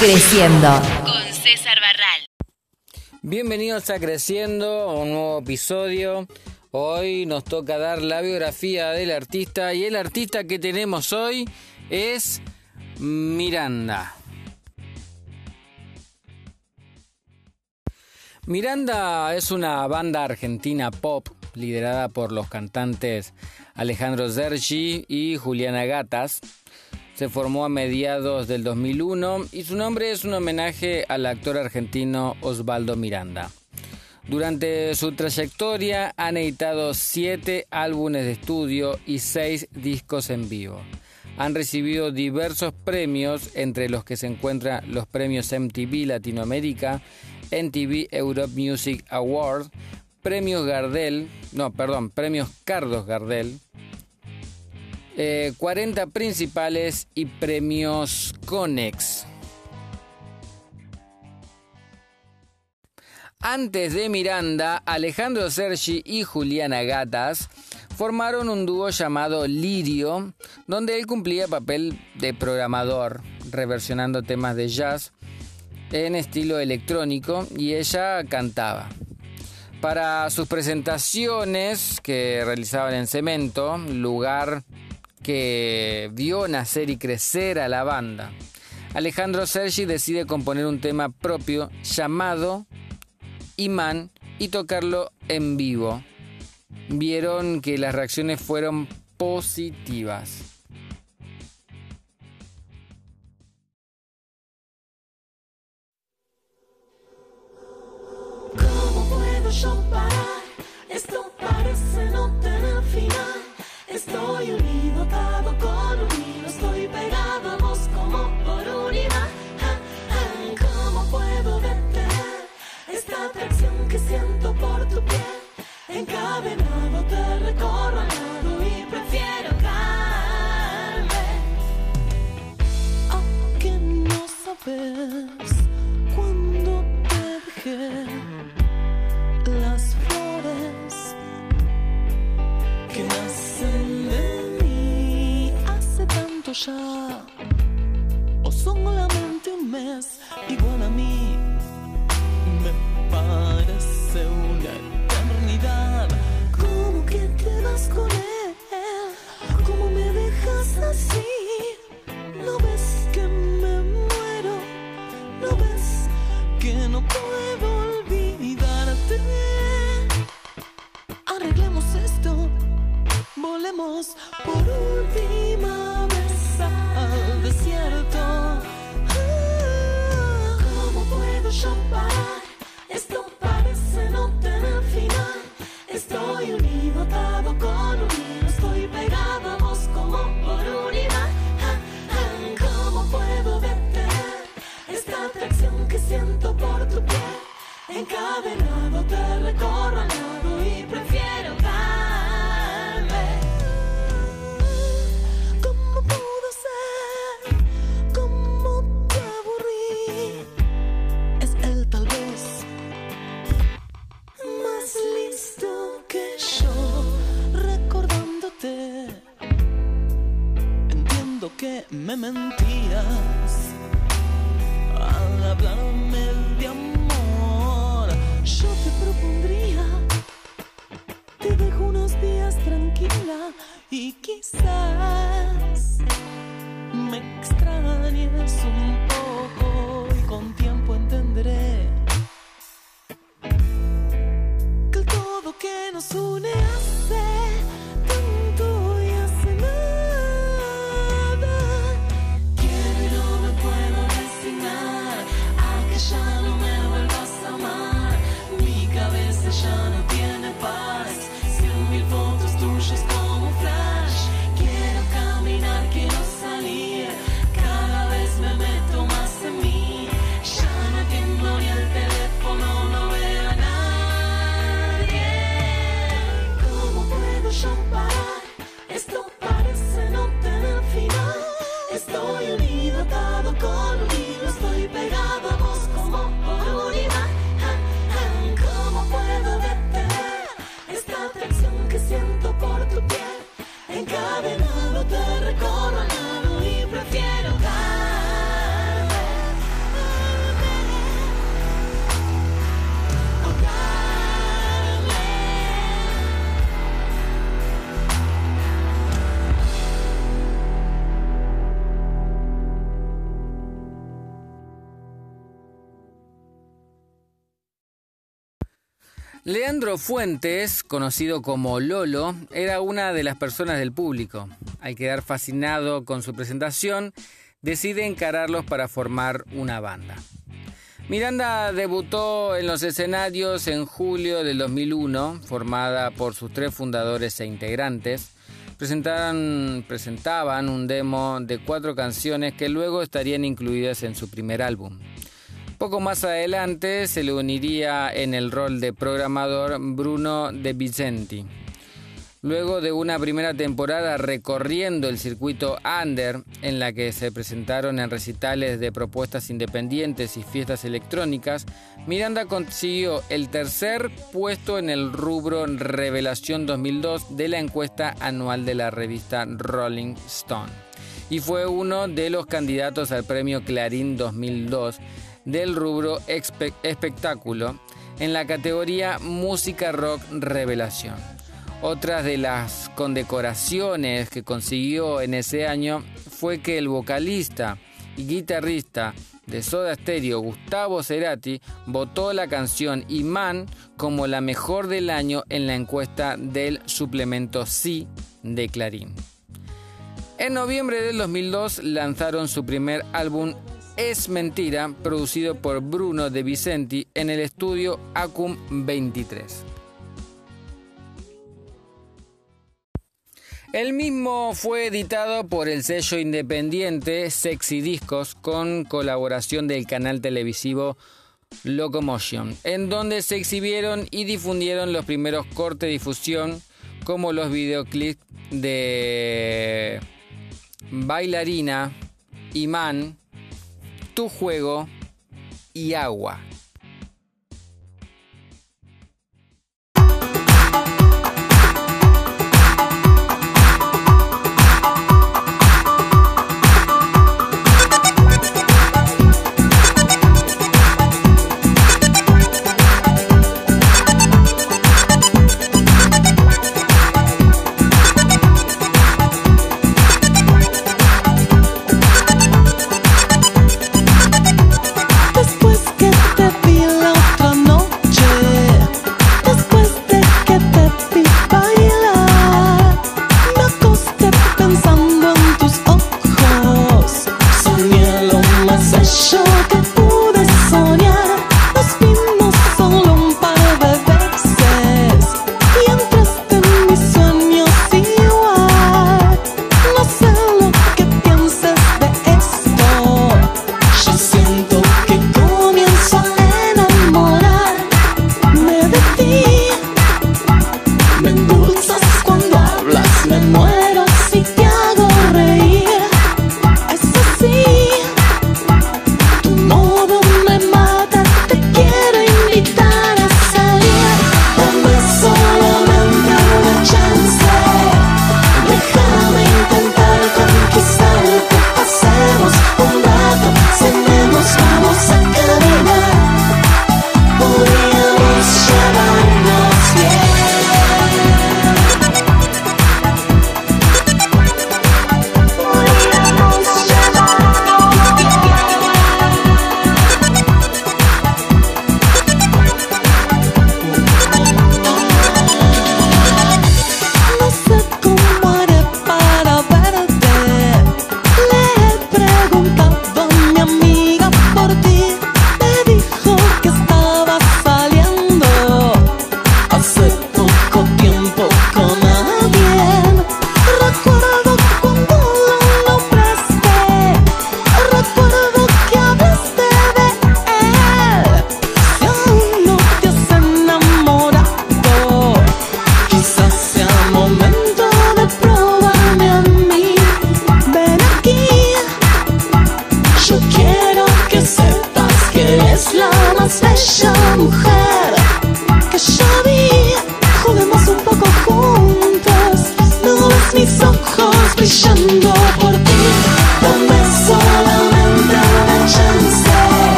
Creciendo. Con César Barral. Bienvenidos a Creciendo, un nuevo episodio. Hoy nos toca dar la biografía del artista y el artista que tenemos hoy es Miranda. Miranda es una banda argentina pop liderada por los cantantes Alejandro Zergi y Juliana Gatas. Se formó a mediados del 2001 y su nombre es un homenaje al actor argentino Osvaldo Miranda. Durante su trayectoria han editado siete álbumes de estudio y seis discos en vivo. Han recibido diversos premios, entre los que se encuentran los premios MTV Latinoamérica, MTV Europe Music Award, premios Gardel, no, perdón, premios Carlos Gardel, 40 eh, principales y premios Conex. Antes de Miranda, Alejandro Sergi y Juliana Gatas formaron un dúo llamado Lirio, donde él cumplía papel de programador, reversionando temas de jazz en estilo electrónico y ella cantaba. Para sus presentaciones que realizaban en Cemento, lugar que vio nacer y crecer a la banda. Alejandro Sergi decide componer un tema propio llamado Imán y tocarlo en vivo. Vieron que las reacciones fueron positivas. ¿Cómo puedo yo parar? Esto parece no tener final. Estoy unido, atado con un hilo, estoy pegado a como por un imán. ¿Cómo puedo detener esta atracción que siento por tu piel? Encadenado te recorro al y prefiero caerme. ¿A que no sabes cuando te dejé O solamente un mes igual a mí me parece una eternidad. ¿Cómo que te vas con él? ¿Cómo me dejas así? ¿No ves que me muero? ¿No ves que no puedo olvidarte? Arreglemos esto, volemos por última Esto parece no tener final. Estoy unido, atado con un hilo. Estoy pegado a vos como por un imán. Ah, ¿Cómo puedo detener esta atracción que siento por tu piel? Encadenado te recorro al lado y prefiero me mentías al hablarme de amor. Yo te propondría, te dejo unos días tranquila y quizás me extrañes un poco y con tiempo entenderé que el todo que nos une hace. Leandro Fuentes, conocido como Lolo, era una de las personas del público. Al quedar fascinado con su presentación, decide encararlos para formar una banda. Miranda debutó en los escenarios en julio del 2001, formada por sus tres fundadores e integrantes. presentaban un demo de cuatro canciones que luego estarían incluidas en su primer álbum. Poco más adelante se le uniría en el rol de programador Bruno De Vicenti. Luego de una primera temporada recorriendo el circuito under, en la que se presentaron en recitales de propuestas independientes y fiestas electrónicas, Miranda consiguió el tercer puesto en el rubro Revelación 2002 de la encuesta anual de la revista Rolling Stone y fue uno de los candidatos al premio Clarín 2002 del rubro espectáculo en la categoría Música Rock Revelación. Otras de las condecoraciones que consiguió en ese año fue que el vocalista y guitarrista de Soda Stereo, Gustavo Cerati, votó la canción Imán como la mejor del año en la encuesta del suplemento Sí de Clarín. En noviembre del 2002 lanzaron su primer álbum es Mentira, producido por Bruno De Vicenti en el estudio Acum 23. El mismo fue editado por el sello independiente Sexy Discos con colaboración del canal televisivo Locomotion, en donde se exhibieron y difundieron los primeros cortes de difusión como los videoclips de Bailarina, Imán, tu juego y agua.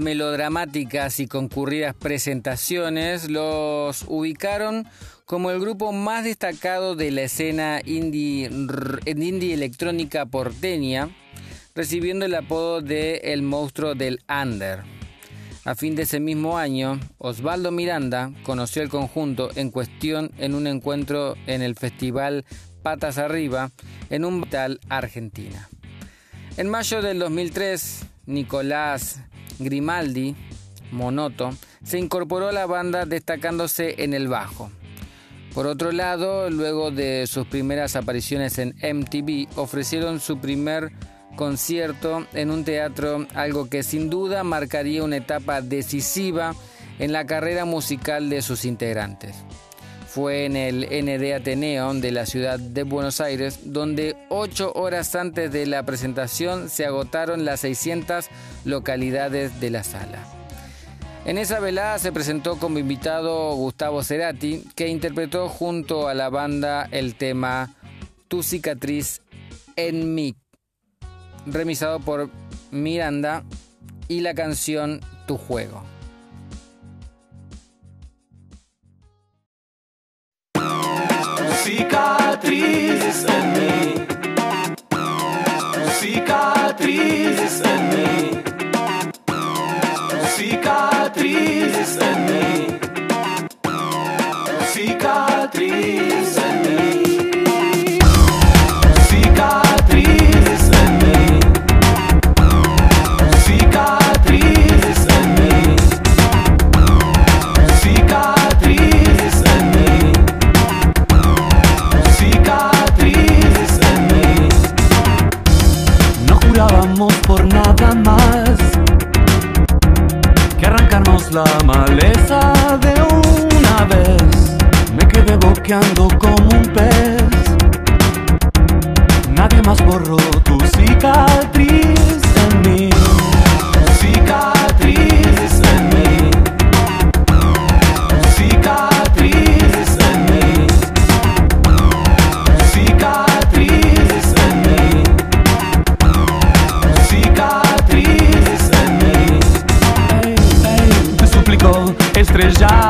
Melodramáticas y concurridas presentaciones los ubicaron como el grupo más destacado de la escena indie, indie electrónica porteña, recibiendo el apodo de El monstruo del Under. A fin de ese mismo año, Osvaldo Miranda conoció el conjunto en cuestión en un encuentro en el festival Patas Arriba en un tal Argentina. En mayo del 2003, Nicolás Grimaldi, Monoto, se incorporó a la banda destacándose en el bajo. Por otro lado, luego de sus primeras apariciones en MTV, ofrecieron su primer concierto en un teatro, algo que sin duda marcaría una etapa decisiva en la carrera musical de sus integrantes. Fue en el ND Ateneo de la ciudad de Buenos Aires, donde ocho horas antes de la presentación se agotaron las 600 localidades de la sala. En esa velada se presentó como invitado Gustavo Cerati, que interpretó junto a la banda el tema Tu cicatriz en mí remisado por Miranda, y la canción Tu juego. Cicatrizes em mim. Cicatrizes em mim. Cicatrizes em mim. Cicatrizes em mim. Más que arrancarnos la maleza de una vez. Me quedé boqueando como un pez. Nadie más borró tu cicatriz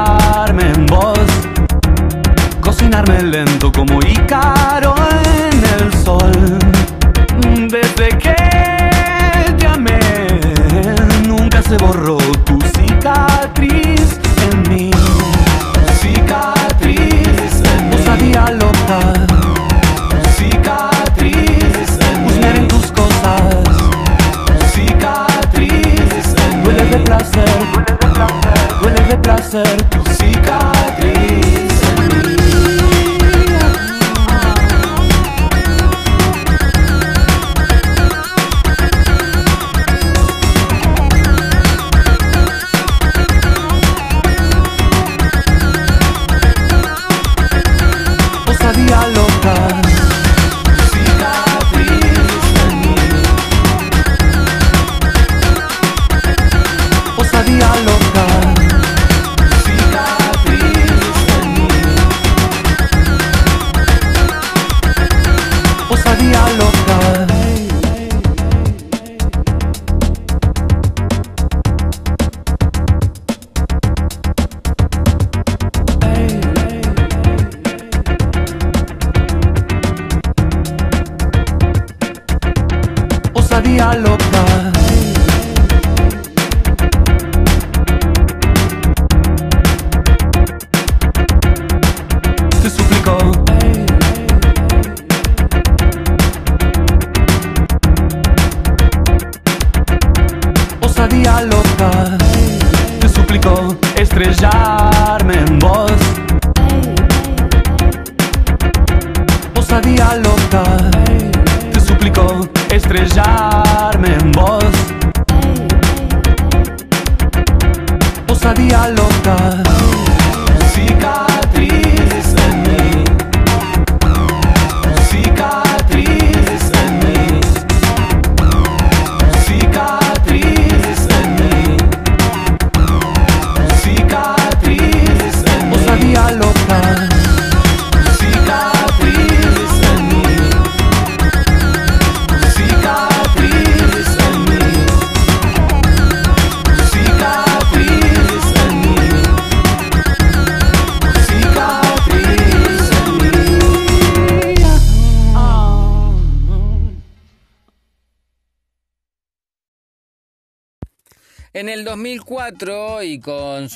estrellarme en vos. Cocinarme lento como Ícaro en el sol. Desde que te amé, nunca se borró tu cicatriz en mí. Cicatriz en. Osadía. Cicatriz en. Husmear en tus cosas. Cicatriz en. Duele de placer. Duele de placer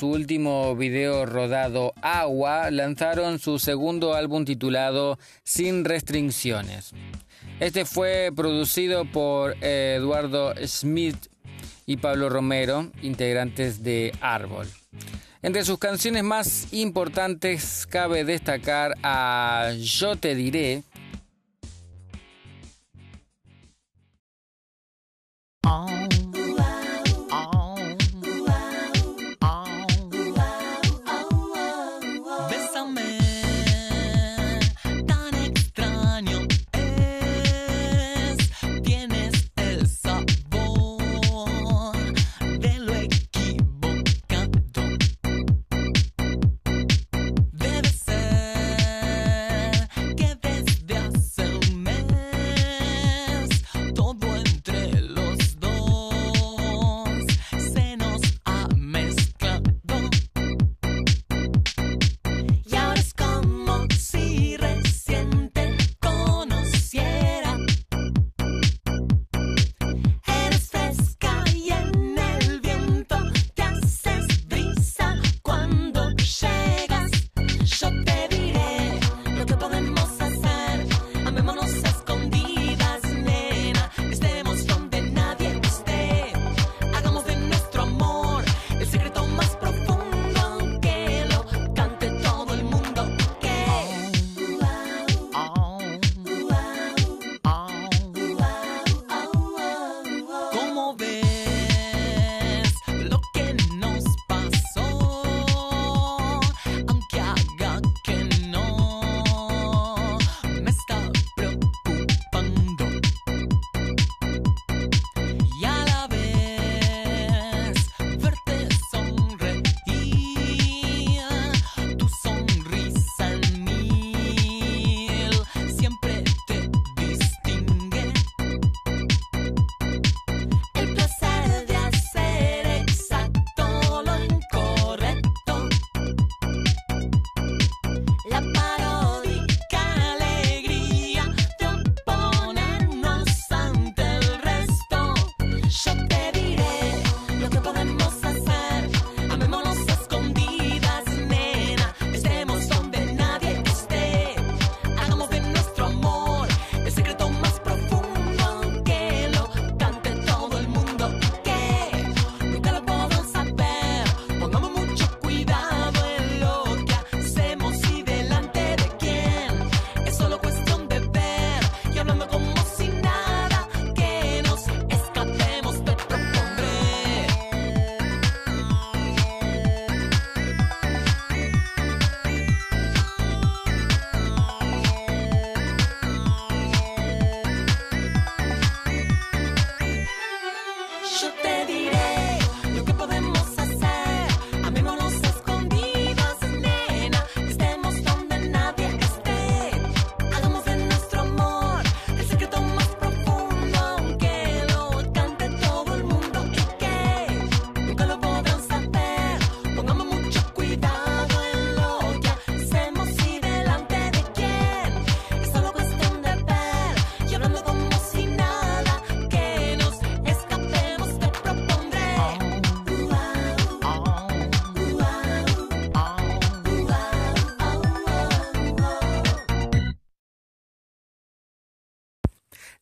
su último video rodado Agua, lanzaron su segundo álbum titulado Sin Restricciones. Este fue producido por eh, Eduardo Smith y Pablo Romero, integrantes de Árbol. Entre sus canciones más importantes cabe destacar a Yo te diré,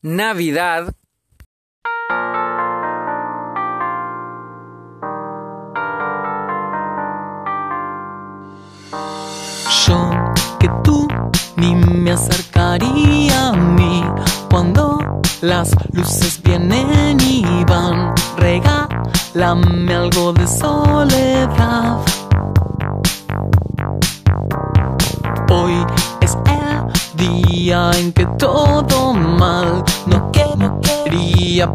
Navidad. Yo que tú ni me acercaría a mí cuando las luces vienen y van. Regálame algo de soledad. Hoy es el día en que todo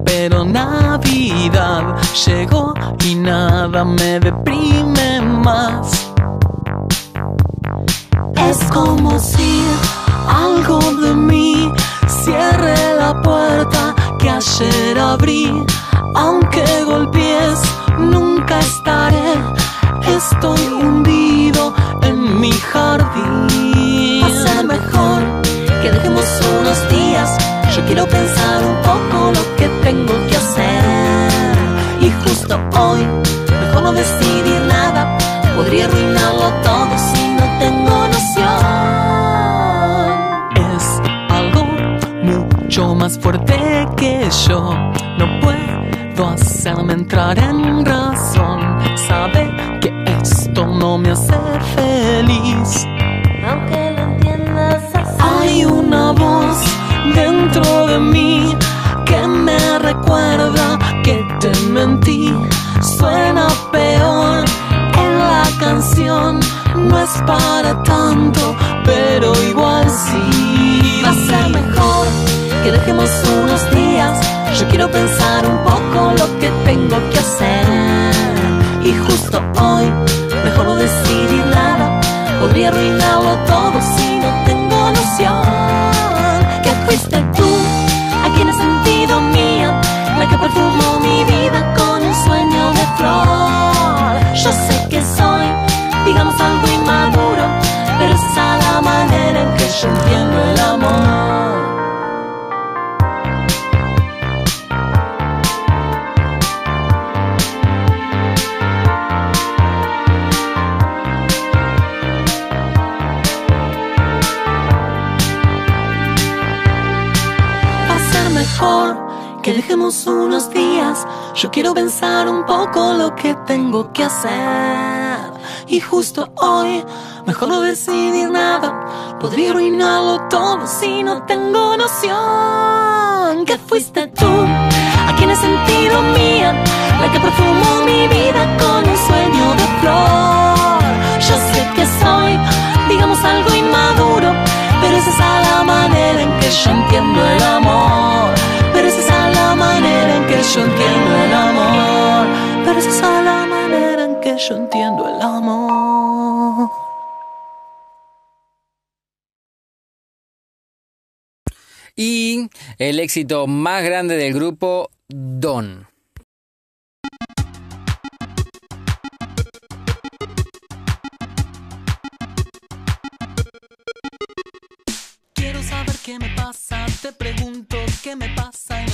pero Navidad llegó y nada me deprime más. Es como si algo de mí cierre la puerta que ayer abrí. Aunque golpees, nunca estaré. Estoy hundido en mi jardín. Va mejor que dejemos unos días yo quiero pensar un poco lo que tengo que hacer. Y justo hoy, mejor no decidir nada. Podría arruinarlo todo si no tengo noción. Es algo mucho más fuerte que yo. No puedo hacerme entrar en razón. Sabe que esto no me hace feliz recuerda que te mentí. Suena peor en la canción, no es para tanto, pero igual sí. Va a ser mejor que dejemos unos días. Yo quiero pensar un poco lo que tengo que hacer. Y justo hoy, mejor no decidir nada. Podría arruinarlo todo si Yo sé que soy, digamos, algo inmaduro, pero es la manera en que yo entiendo el amor. Va a ser mejor que dejemos unos días. Yo quiero pensar un poco lo que tengo que hacer. Y justo hoy, mejor no decidir nada. Podría arruinarlo todo si no tengo noción. Que fuiste tú a quien he sentido mía, la que perfumó mi vida con un sueño de flor. Yo sé que soy, digamos, algo inmaduro, pero esa es la manera en que yo entiendo el amor. Amor. Y el éxito más grande del grupo, Don. Quiero saber qué me pasa, te pregunto qué me pasa y no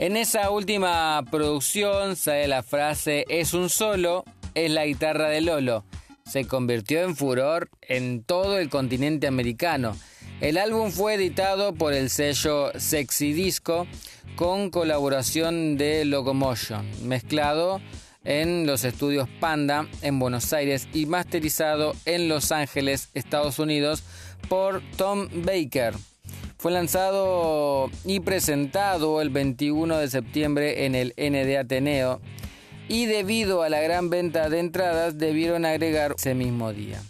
En esa última producción sale la frase es un solo, es la guitarra de Lolo. Se convirtió en furor en todo el continente americano. El álbum fue editado por el sello Sexy Disco con colaboración de Locomotion, mezclado en los estudios Panda en Buenos Aires y masterizado en Los Ángeles, Estados Unidos por Tom Baker. Fue lanzado y presentado el 21 de septiembre en el ND Ateneo y debido a la gran venta de entradas debieron agregar ese mismo día.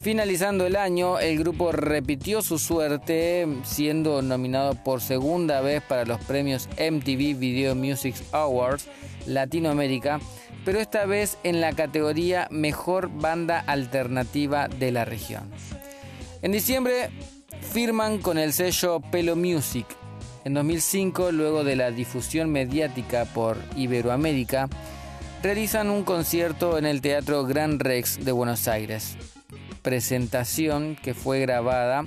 Finalizando el año, el grupo repitió su suerte siendo nominado por segunda vez para los premios MTV Video Music Awards Latinoamérica, pero esta vez en la categoría Mejor Banda Alternativa de la región. En diciembre firman con el sello Pelo Music. En 2005, luego de la difusión mediática por Iberoamérica, realizan un concierto en el Teatro Gran Rex de Buenos Aires. Presentación que fue grabada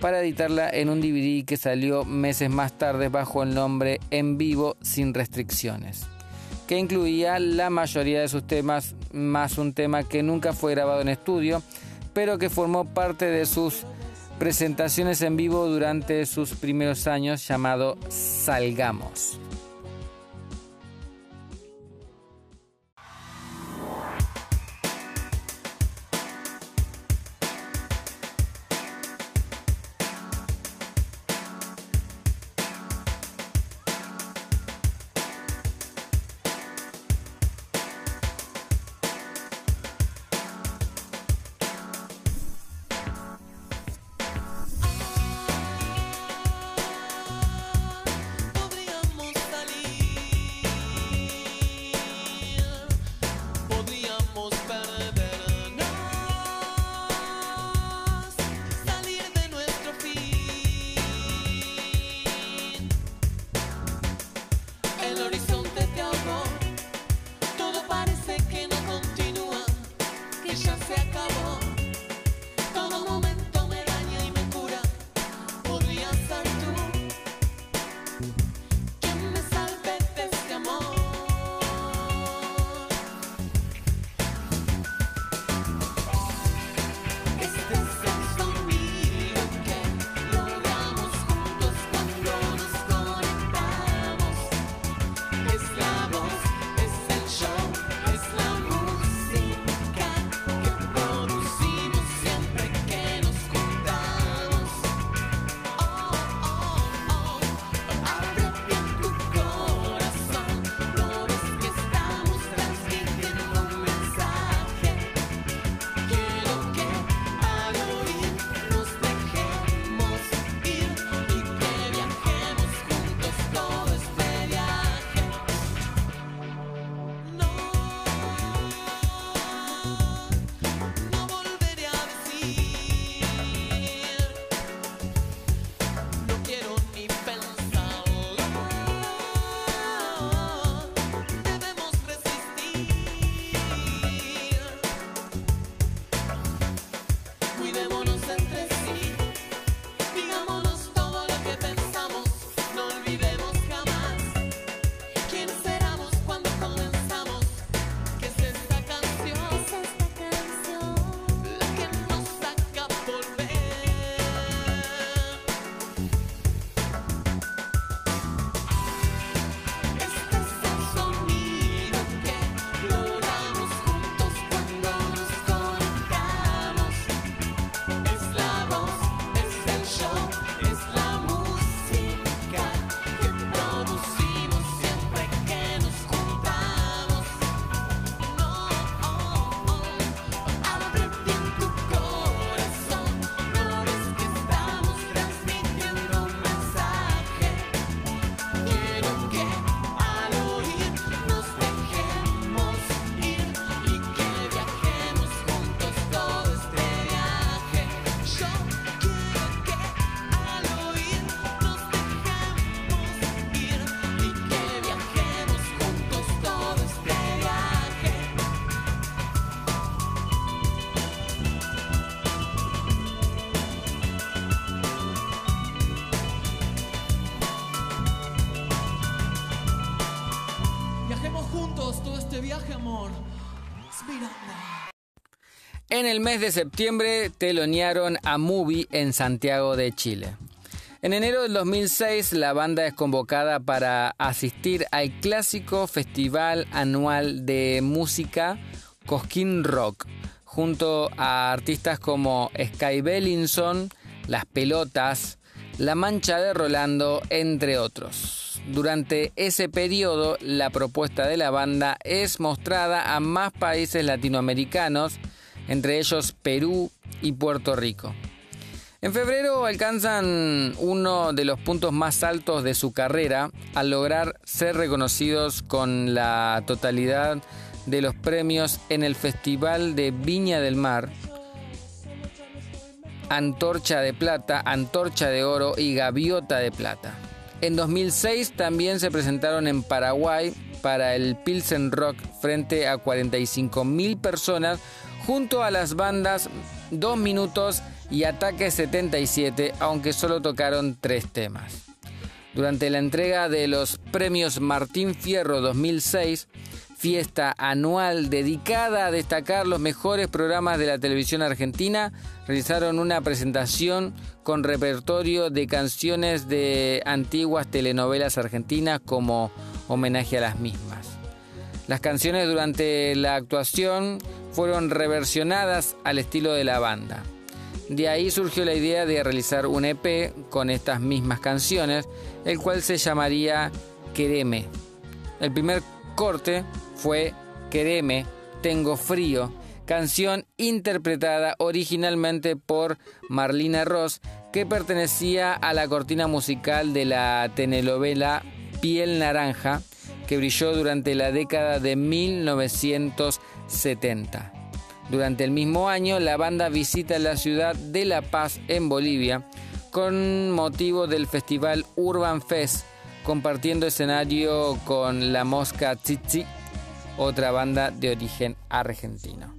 para editarla en un DVD que salió meses más tarde bajo el nombre En Vivo sin restricciones, que incluía la mayoría de sus temas, más un tema que nunca fue grabado en estudio, pero que formó parte de sus presentaciones en vivo durante sus primeros años llamado Salgamos. En el mes de septiembre telonearon a Movie en Santiago de Chile. En enero del 2006 la banda es convocada para asistir al clásico festival anual de música Cosquín Rock, junto a artistas como Sky Bellinson, Las Pelotas, La Mancha de Rolando, entre otros. Durante ese periodo, la propuesta de la banda es mostrada a más países latinoamericanos, entre ellos Perú y Puerto Rico. En febrero alcanzan uno de los puntos más altos de su carrera al lograr ser reconocidos con la totalidad de los premios en el Festival de Viña del Mar, Antorcha de Plata, Antorcha de Oro y Gaviota de Plata. En 2006 también se presentaron en Paraguay para el Pilsen Rock frente a 45.000 personas junto a las bandas Dos Minutos y Ataque 77, aunque solo tocaron tres temas. Durante la entrega de los premios Martín Fierro 2006, fiesta anual dedicada a destacar los mejores programas de la televisión argentina, realizaron una presentación con repertorio de canciones de antiguas telenovelas argentinas como homenaje a las mismas. Las canciones durante la actuación fueron reversionadas al estilo de la banda. De ahí surgió la idea de realizar un EP con estas mismas canciones, el cual se llamaría Quereme. El primer corte fue Quereme, Tengo Frío, canción interpretada originalmente por Marlina Ross, que pertenecía a la cortina musical de la telenovela Piel Naranja, que brilló durante la década de 1970. Durante el mismo año, la banda visita la ciudad de La Paz en Bolivia con motivo del festival Urban Fest, compartiendo escenario con La Mosca Tsitsi, otra banda de origen argentino.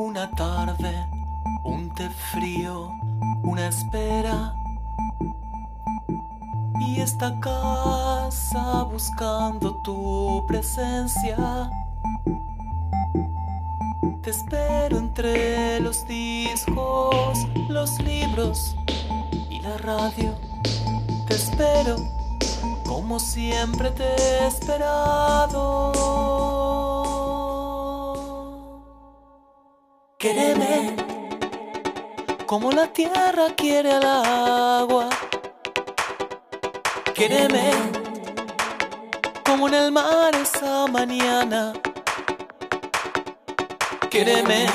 Una tarde, un té frío, una espera. Y esta casa buscando tu presencia. Te espero entre los discos, los libros y la radio. Te espero como siempre te he esperado. Quéreme como la tierra quiere al agua. Quéreme como en el mar esa mañana. Quéreme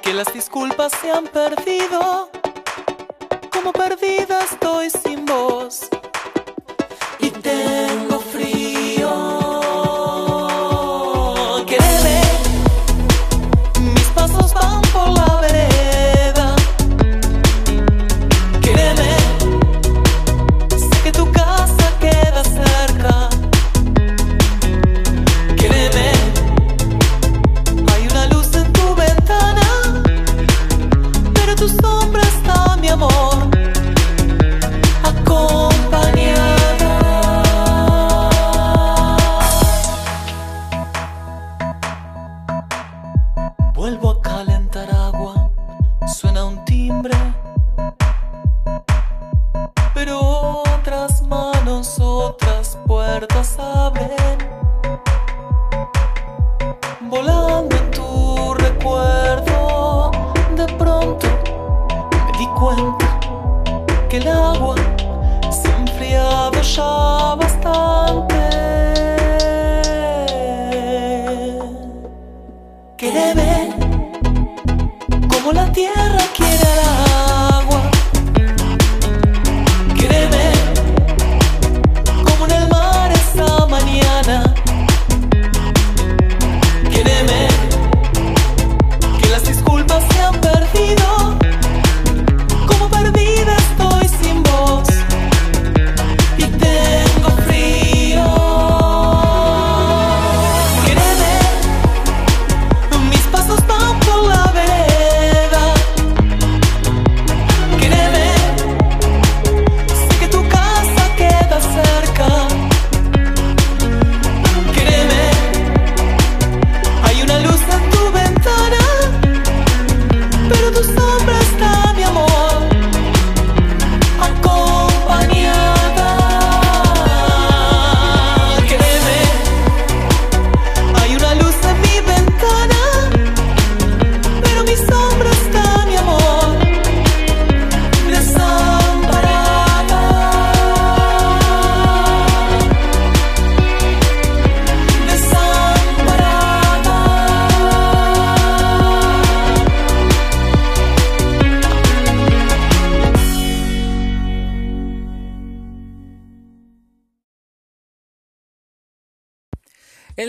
que las disculpas se han perdido. Como perdida estoy sin voz. Y tengo frío.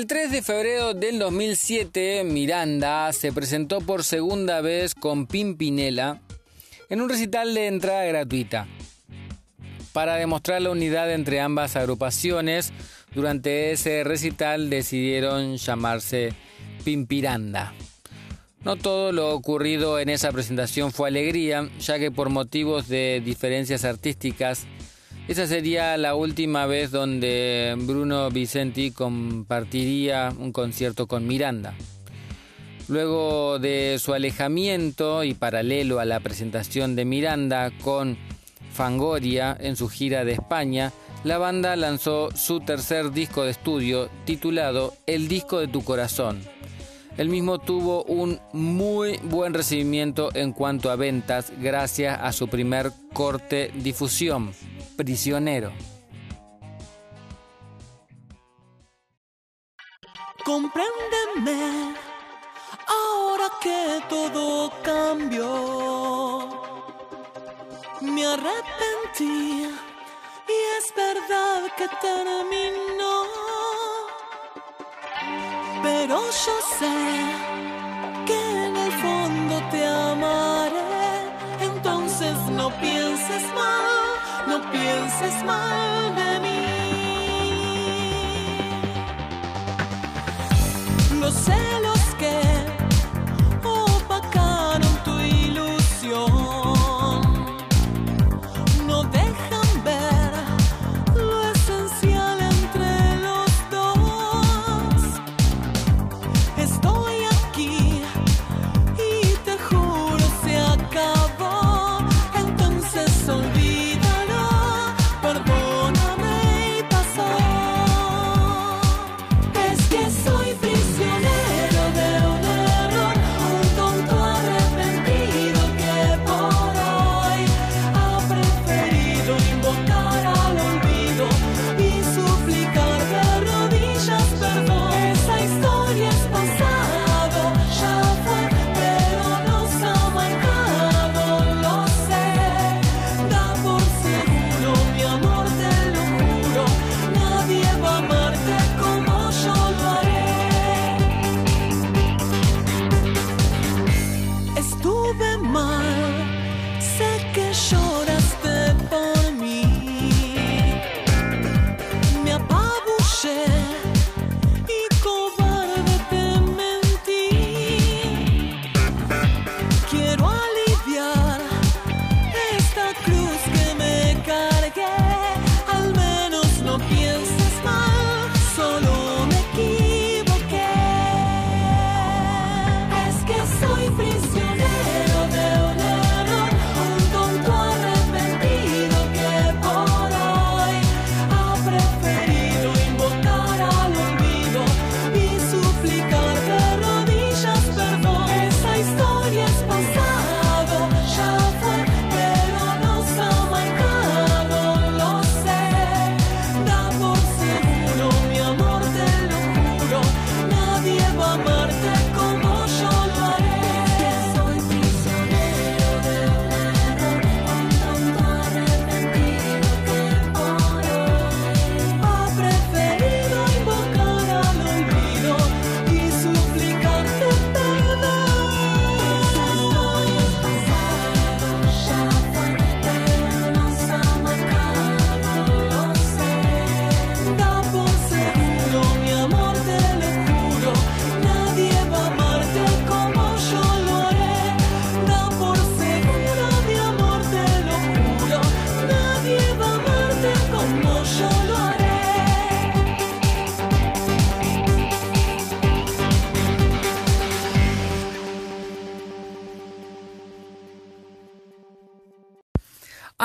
El 3 de febrero del 2007, Miranda se presentó por segunda vez con Pimpinela en un recital de entrada gratuita. Para demostrar la unidad entre ambas agrupaciones, durante ese recital decidieron llamarse Pimpiranda. No todo lo ocurrido en esa presentación fue alegría, ya que por motivos de diferencias artísticas, esa sería la última vez donde Bruno Vicenti compartiría un concierto con Miranda. Luego de su alejamiento y paralelo a la presentación de Miranda con Fangoria en su gira de España, la banda lanzó su tercer disco de estudio titulado El disco de tu corazón. El mismo tuvo un muy buen recibimiento en cuanto a ventas gracias a su primer corte difusión, Prisionero. Compréndeme ahora que todo cambió. Me arrepentí y es verdad que terminó. Pero yo sé pienses mal de mí. Los celos que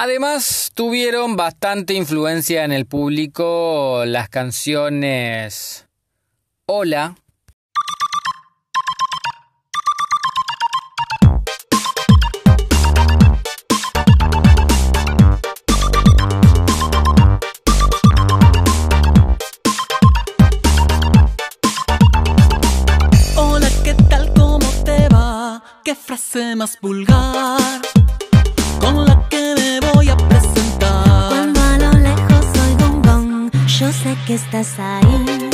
Además, tuvieron bastante influencia en el público las canciones Hola, Hola, ¿qué tal? ¿Cómo te va? ¿Qué frase más vulgar? Estás ahí.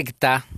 Perfecta.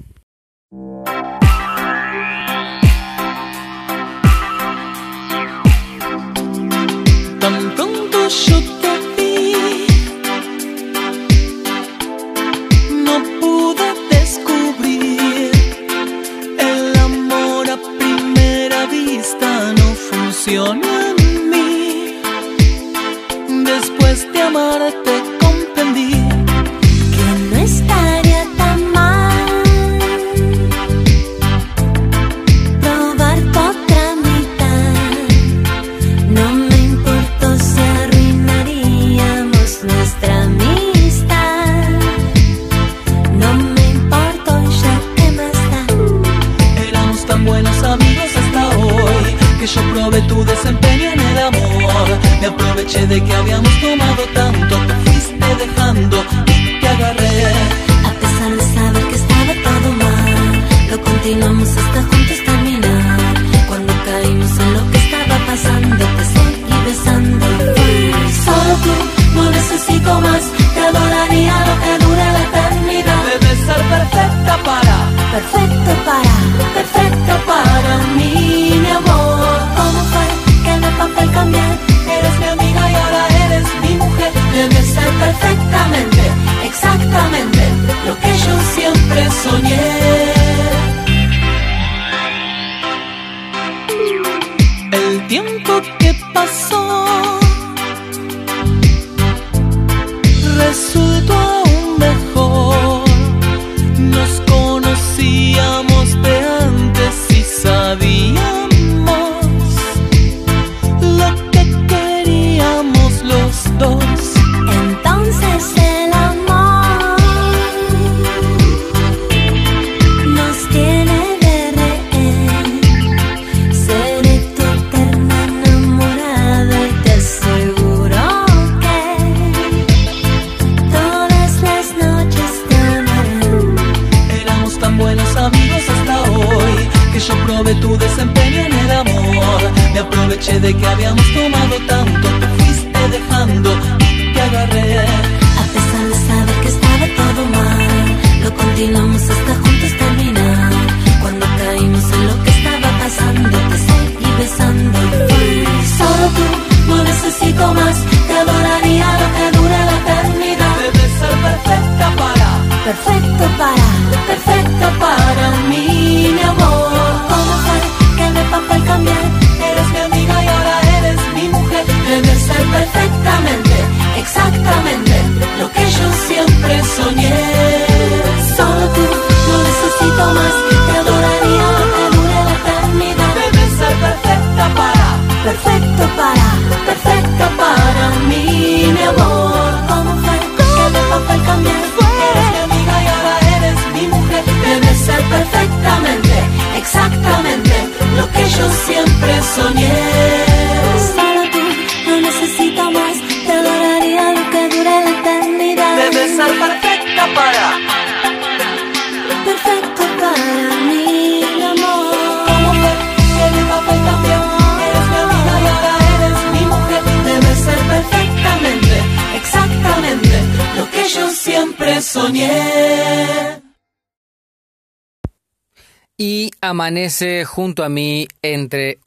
amanece junto a mí entre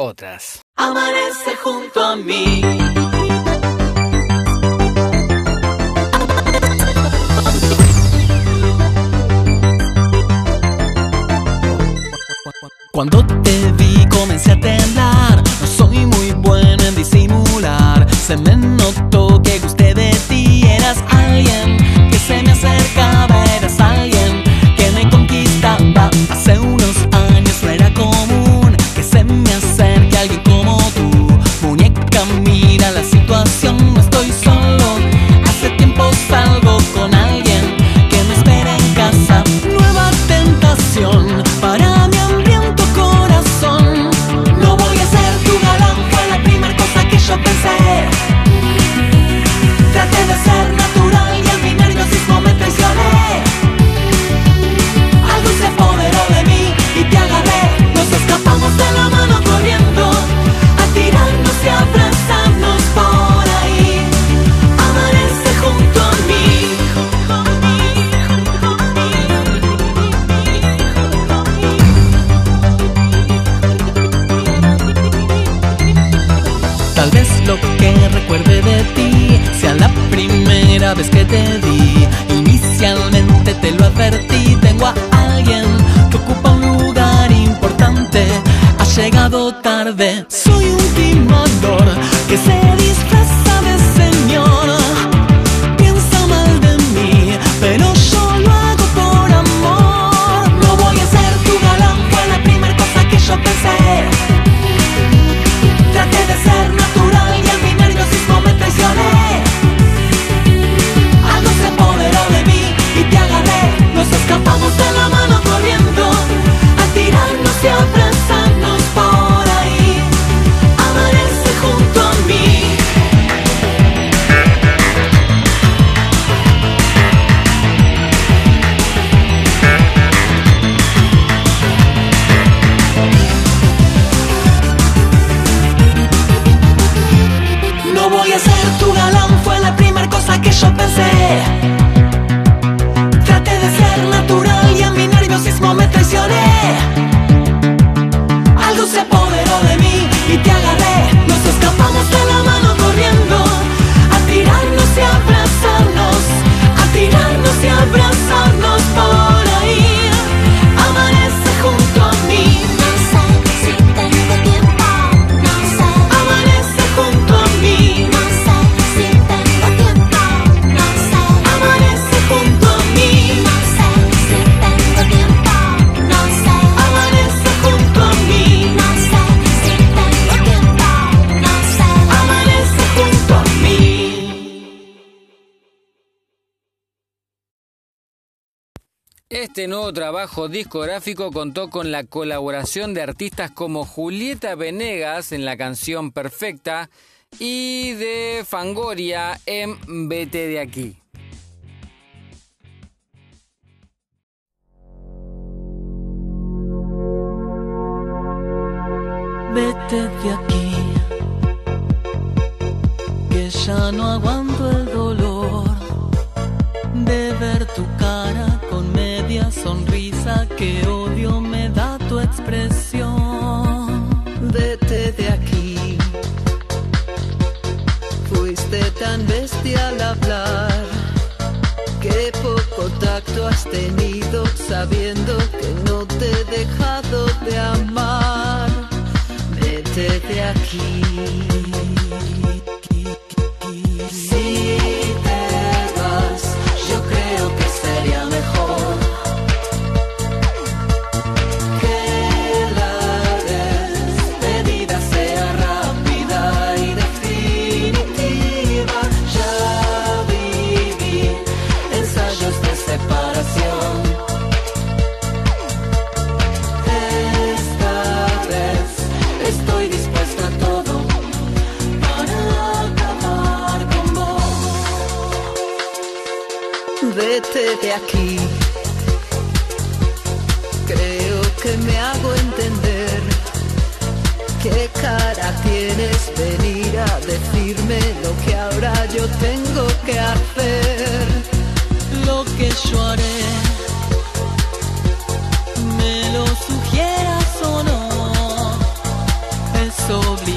trabajo discográfico contó con la colaboración de artistas como Julieta Venegas en la canción Perfecta y de Fangoria en Vete de aquí. Vete de aquí, que ya no aguanto el dolor de ver tu cara sonrisa que odio me da tu expresión. Vete de aquí. Fuiste tan bestia al hablar. Qué poco tacto has tenido sabiendo que no te he dejado de amar. Vete de aquí. Sí. Vete de aquí. Creo que me hago entender. ¿Qué cara tienes venir a decirme lo que ahora yo tengo que hacer? lo que yo haré, me lo sugieras o no, es obligarme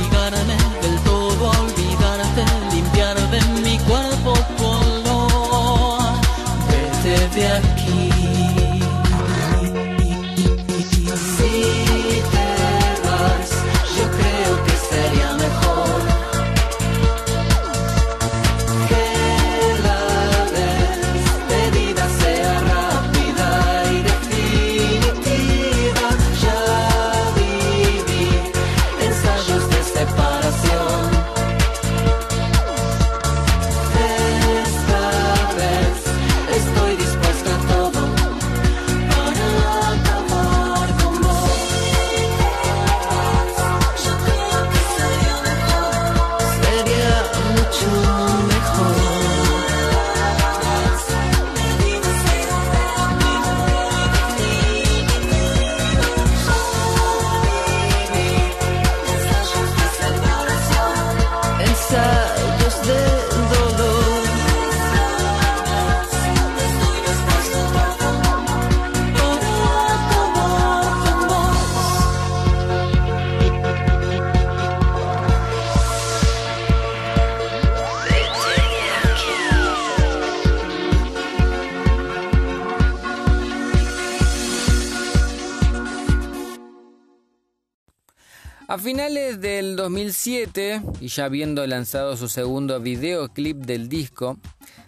finales del 2007, y ya habiendo lanzado su segundo videoclip del disco,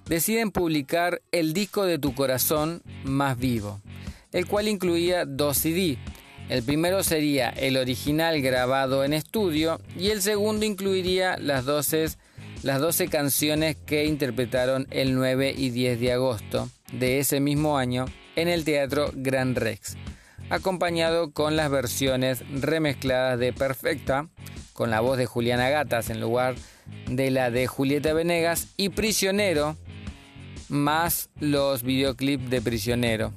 deciden publicar El disco de tu corazón más vivo, el cual incluía dos CD. El primero sería el original grabado en estudio y el segundo incluiría las 12, las 12 canciones que interpretaron el 9 y 10 de agosto de ese mismo año en el Teatro Gran Rex acompañado con las versiones remezcladas de Perfecta, con la voz de Juliana Gatas en lugar de la de Julieta Venegas, y Prisionero, más los videoclips de Prisionero.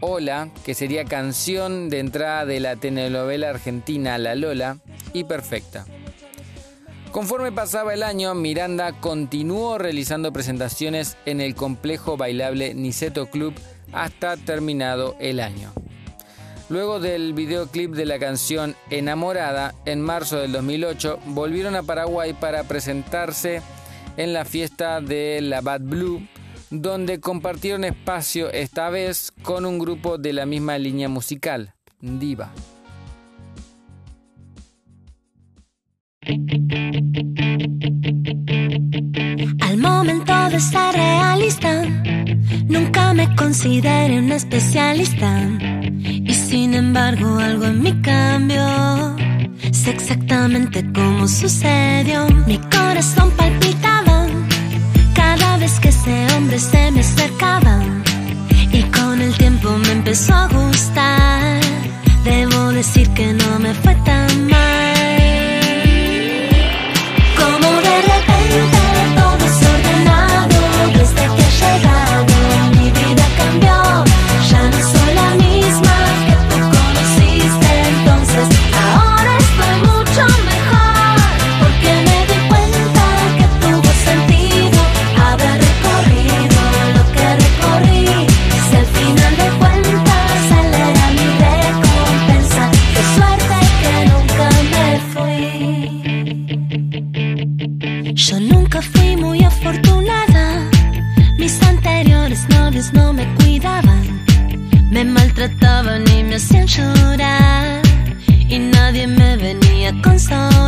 Hola, que sería canción de entrada de la telenovela argentina La Lola, y Perfecta. Conforme pasaba el año, Miranda continuó realizando presentaciones en el complejo bailable Niceto Club hasta terminado el año. Luego del videoclip de la canción Enamorada, en marzo del 2008, volvieron a Paraguay para presentarse en la fiesta de la Bad Blue, donde compartieron espacio esta vez con un grupo de la misma línea musical, Diva. Momento de ser realista, nunca me consideré un especialista. Y sin embargo, algo en mí cambió. Sé exactamente cómo sucedió. Mi corazón palpitaba cada vez que ese hombre se me acercaba. Y con el tiempo me empezó a gustar. Debo decir que no me fue tan mal. Hacían llorar. Y nadie me venía a consolar.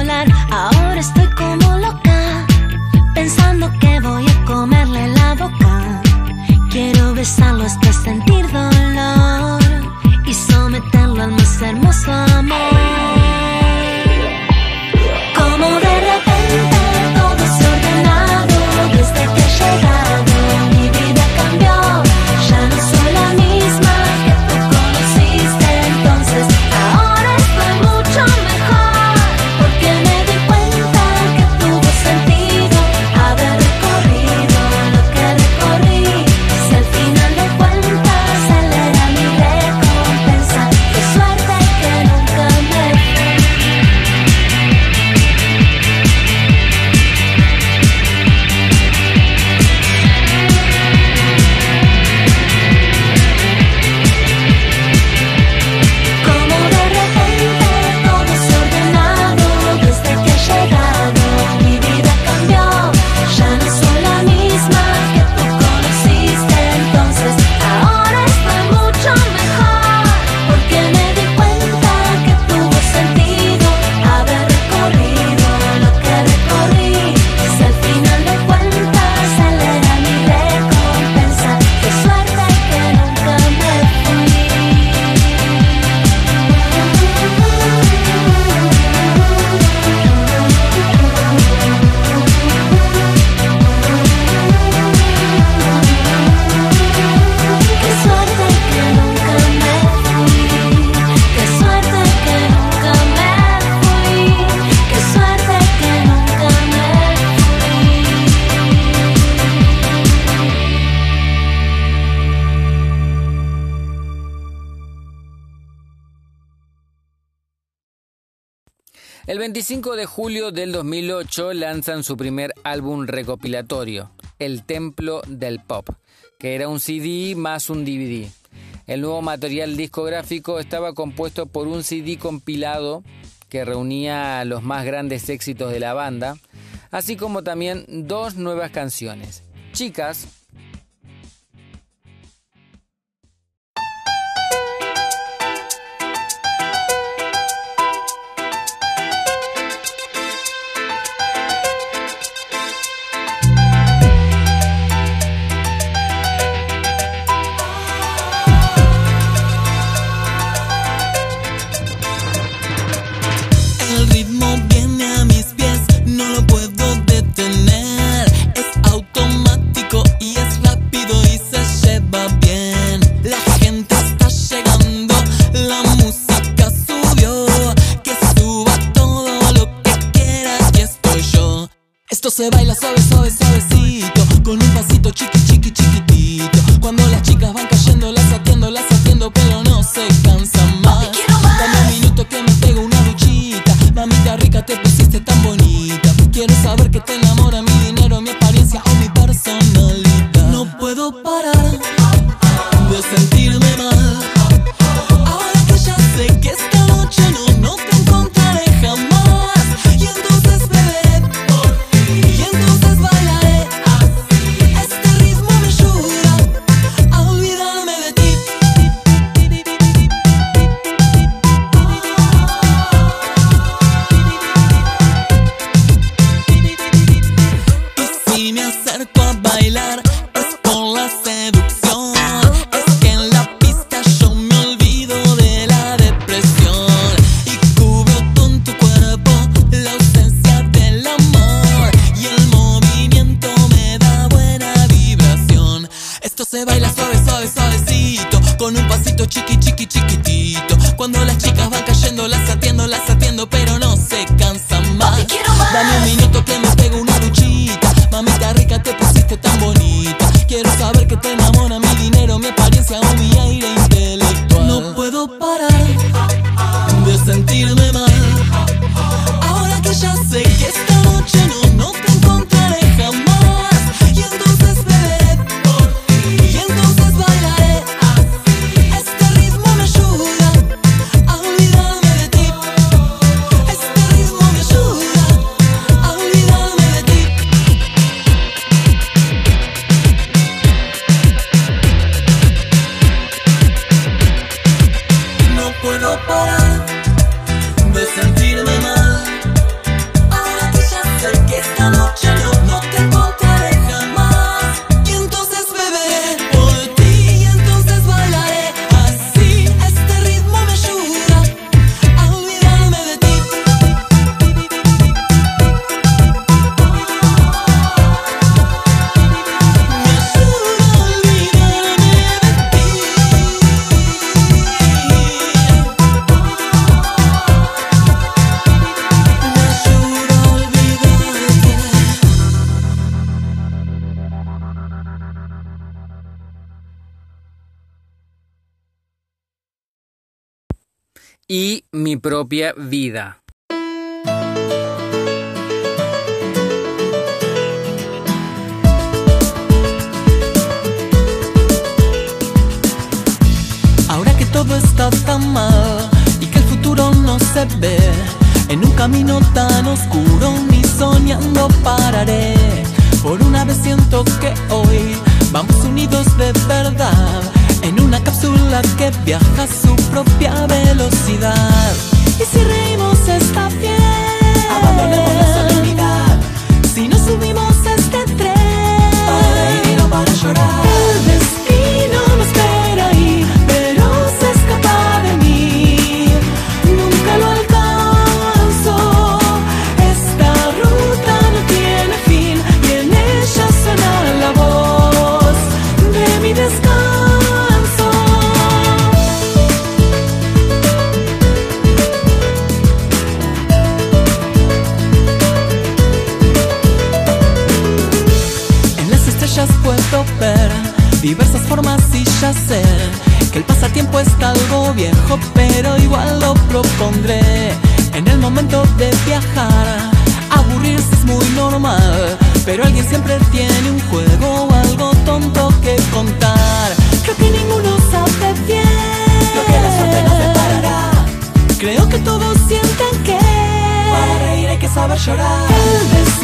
25 de julio del 2008 lanzan su primer álbum recopilatorio, El Templo del Pop, que era un CD más un DVD. El nuevo material discográfico estaba compuesto por un CD compilado que reunía los más grandes éxitos de la banda, así como también dos nuevas canciones, Chicas Tobie, vi saber llorar.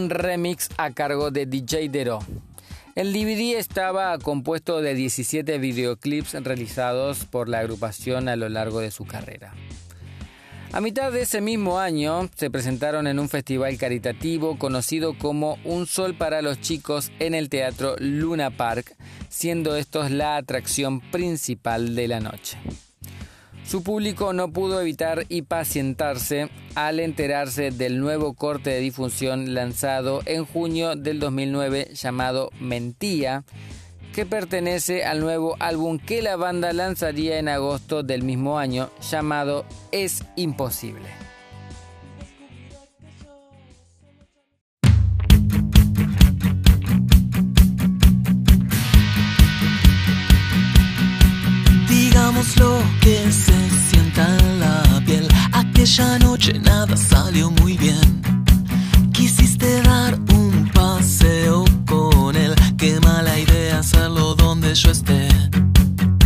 Un remix a cargo de DJ Dero. El DVD estaba compuesto de 17 videoclips realizados por la agrupación a lo largo de su carrera. A mitad de ese mismo año se presentaron en un festival caritativo conocido como Un Sol para los Chicos en el Teatro Luna Park, siendo estos la atracción principal de la noche. Su público no pudo evitar impacientarse al enterarse del nuevo corte de difusión lanzado en junio del 2009 llamado Mentía, que pertenece al nuevo álbum que la banda lanzaría en agosto del mismo año llamado Es Imposible. Lo que se sienta en la piel. Aquella noche nada salió muy bien. Quisiste dar un paseo con él. Qué mala idea hacerlo donde yo esté.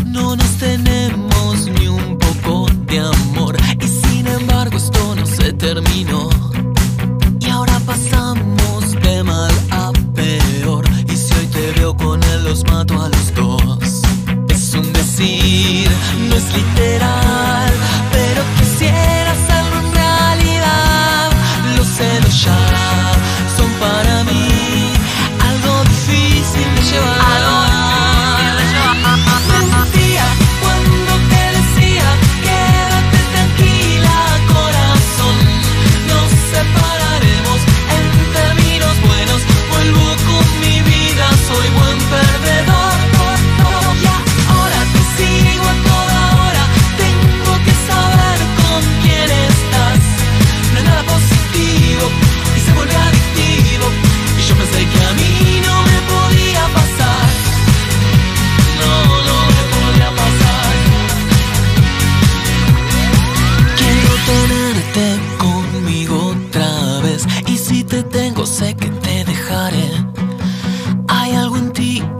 No nos tenemos ni un poco de amor. Y sin embargo esto no se terminó. Y ahora pasamos de mal a peor. Y si hoy te veo con él, los mato a los dos. No es literal, pero quisiera hacerlo en realidad. Los celos ya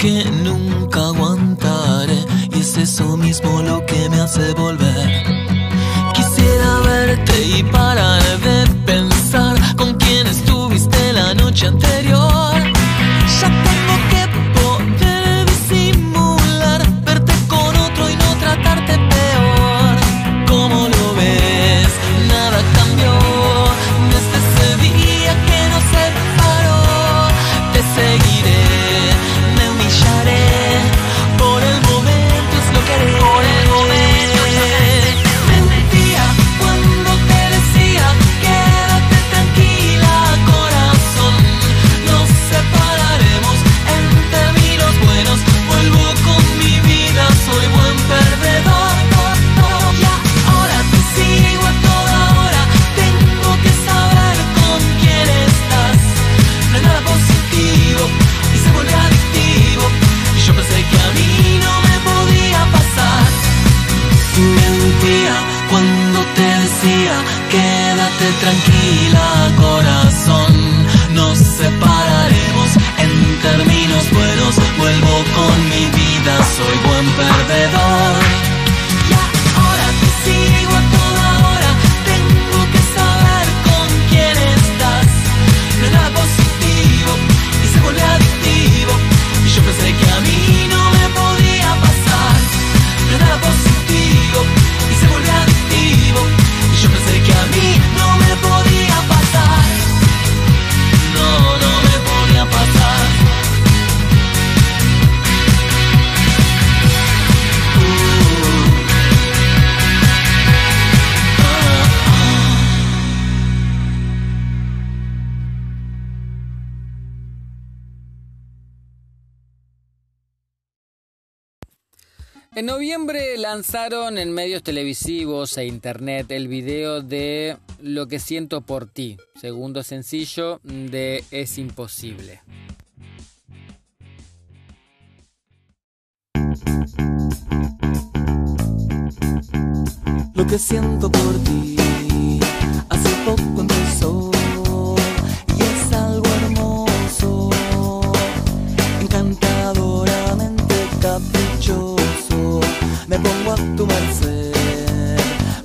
que nunca aguantaré y es eso mismo lo que me hace volver. Quisiera verte y parar de pensar con quién estuviste la noche anterior. lanzaron en medios televisivos e internet el video de Lo que siento por ti, segundo sencillo de Es imposible. Lo que siento por ti, hace poco empezó. me pongo a tu merced.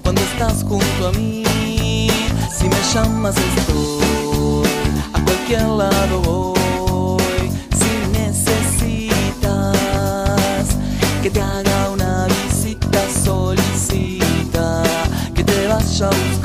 Cuando estás junto a mí, si me llamas estoy, a cualquier lado voy. Si necesitas que te haga una visita, solicita que te vaya a buscar.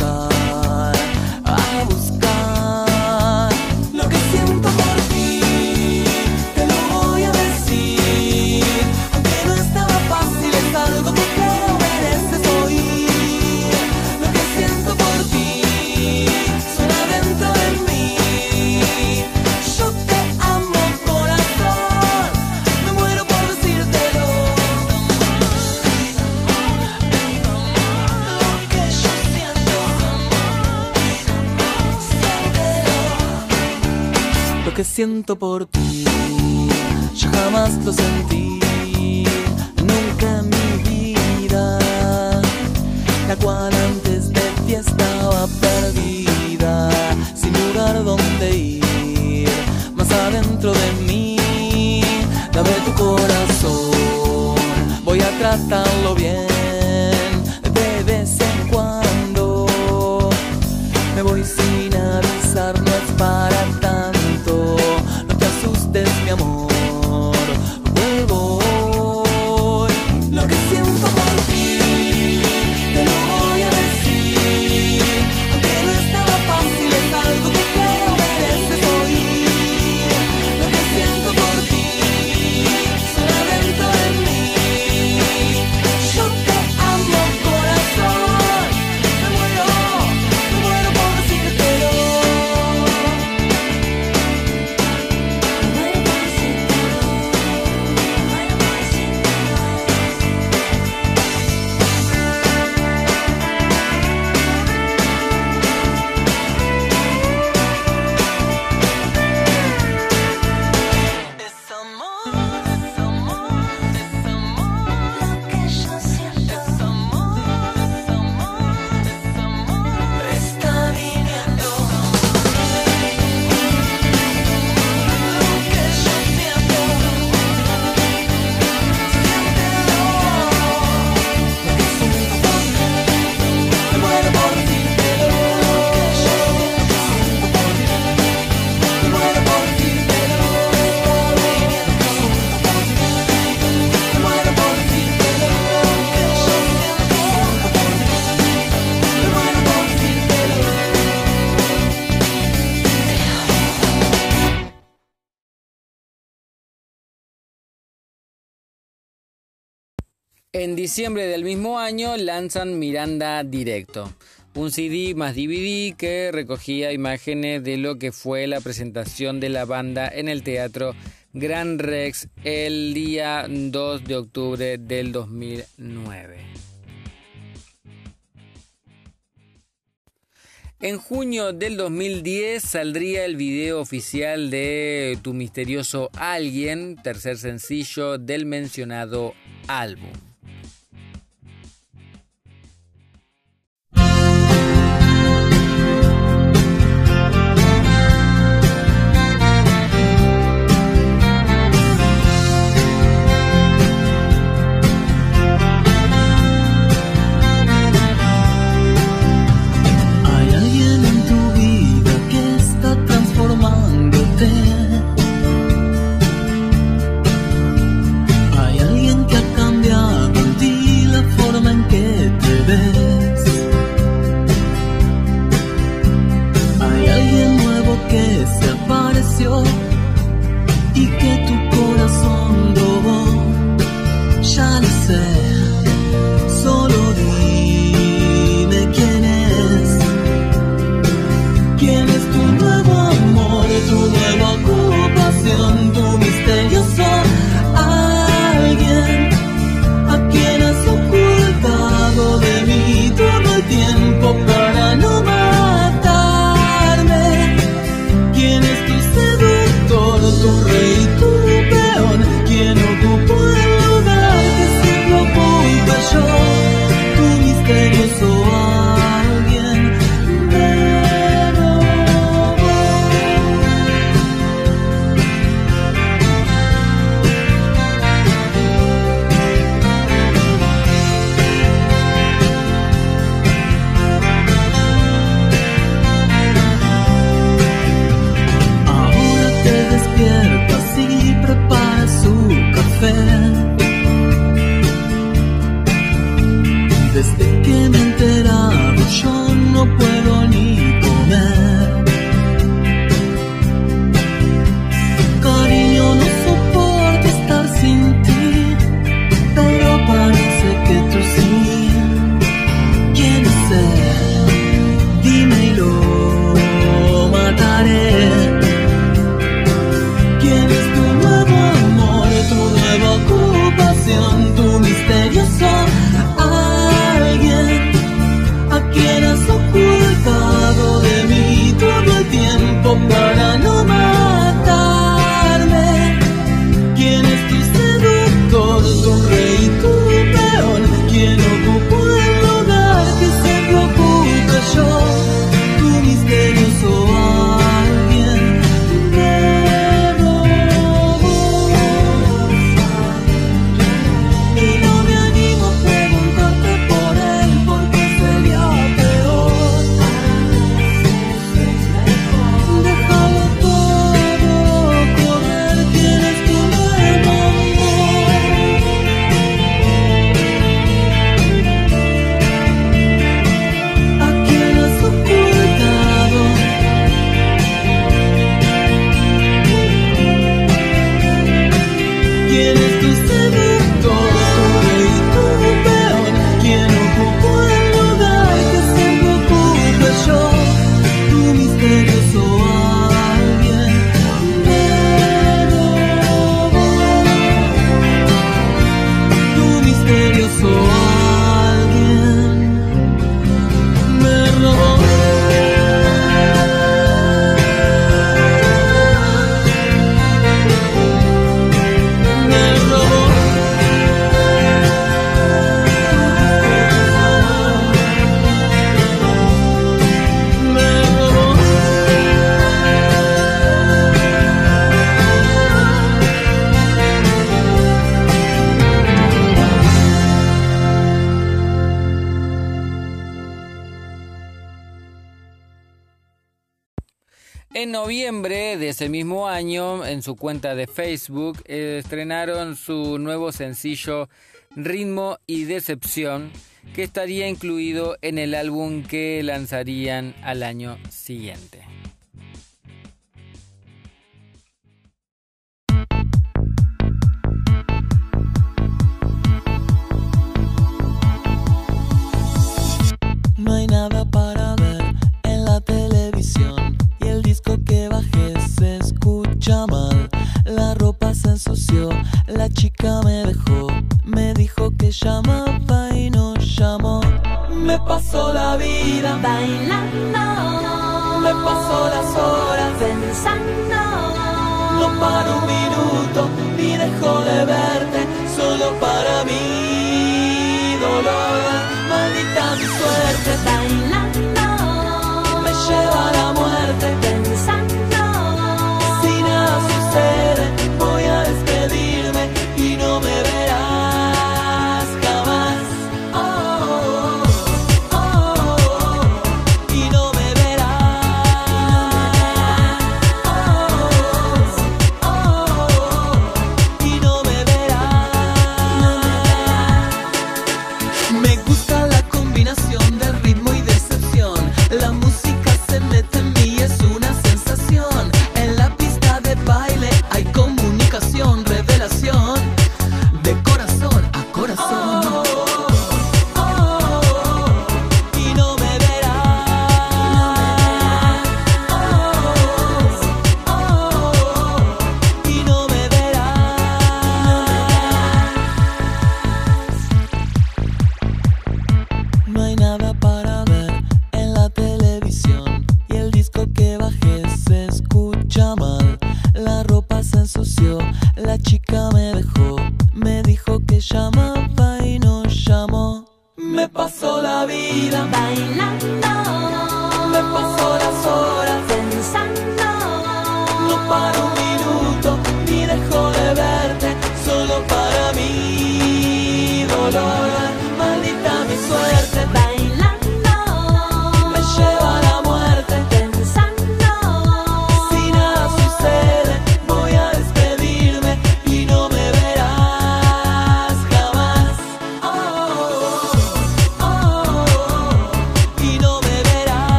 que siento por ti. Yo jamás lo sentí, nunca en mi vida, la cual antes de ti estaba perdida, sin lugar donde ir, más adentro de mí, dame tu corazón, voy a tratarlo bien. En diciembre del mismo año lanzan Miranda Directo, un CD más DVD que recogía imágenes de lo que fue la presentación de la banda en el teatro Gran Rex el día 2 de octubre del 2009. En junio del 2010 saldría el video oficial de Tu misterioso alguien, tercer sencillo del mencionado álbum. su cuenta de Facebook eh, estrenaron su nuevo sencillo Ritmo y Decepción, que estaría incluido en el álbum que lanzarían al año siguiente. ensució, la chica me dejó, me dijo que llamaba y no llamó. Me pasó la vida bailando, me pasó las horas pensando. No paro un minuto ni dejo de verte, solo para mí dolor, maldita mi suerte bailando, me lleva a la muerte pensando. Si nada sucede. believe.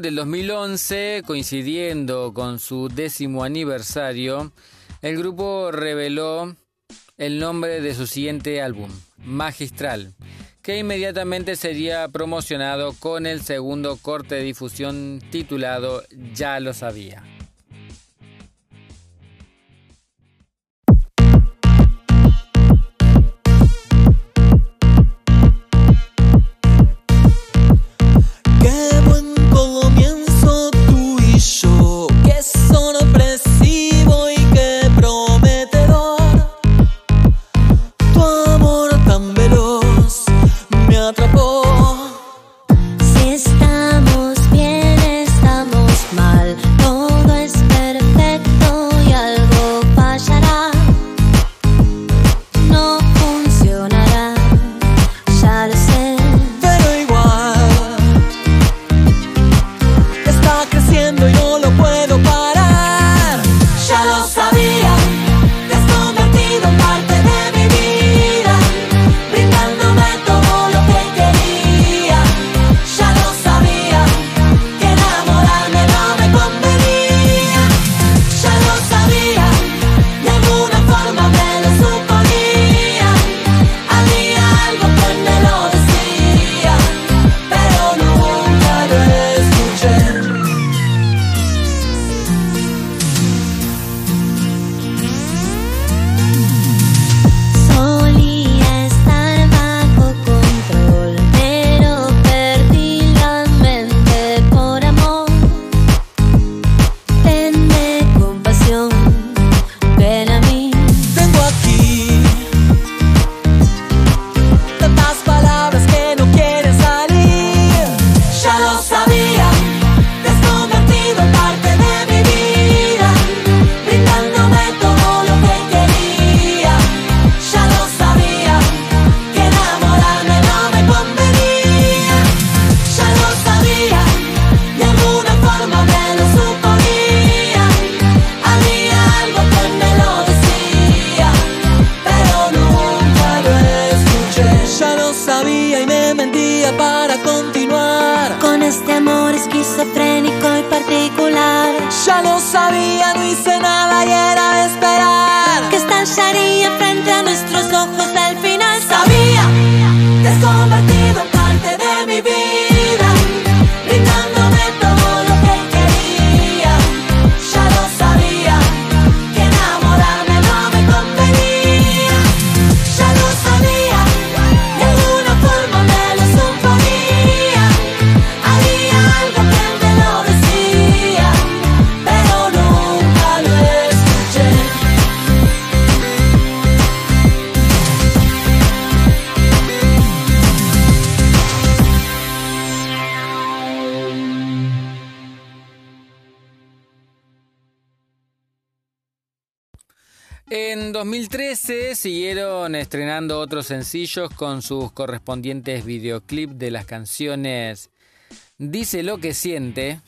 del 2011, coincidiendo con su décimo aniversario, el grupo reveló el nombre de su siguiente álbum, Magistral, que inmediatamente sería promocionado con el segundo corte de difusión titulado Ya lo sabía. estrenando otros sencillos con sus correspondientes videoclips de las canciones Dice lo que siente,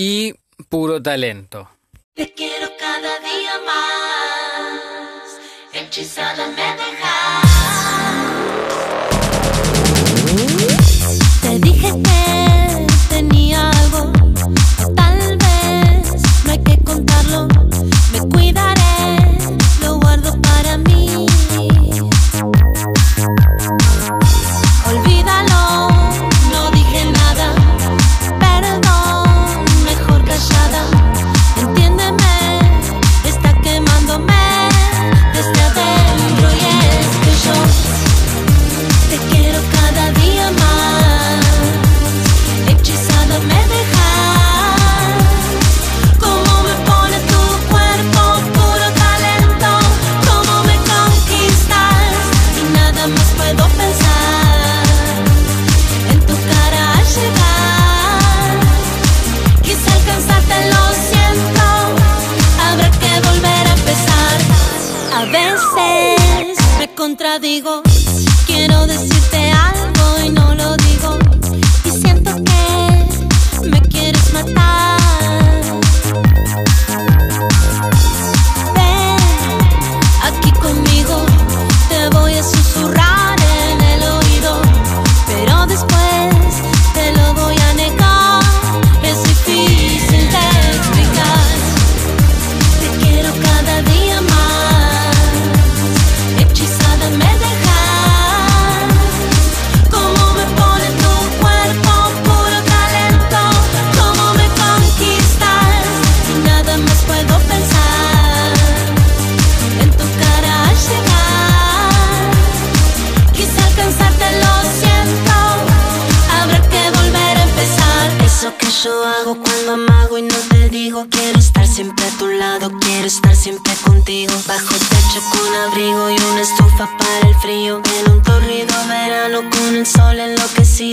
y puro talento. Te quiero cada día más, hechizada me deja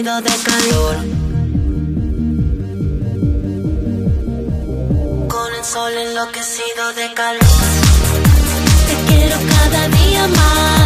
de calor. Con el sol enloquecido de calor. Te quiero cada día más.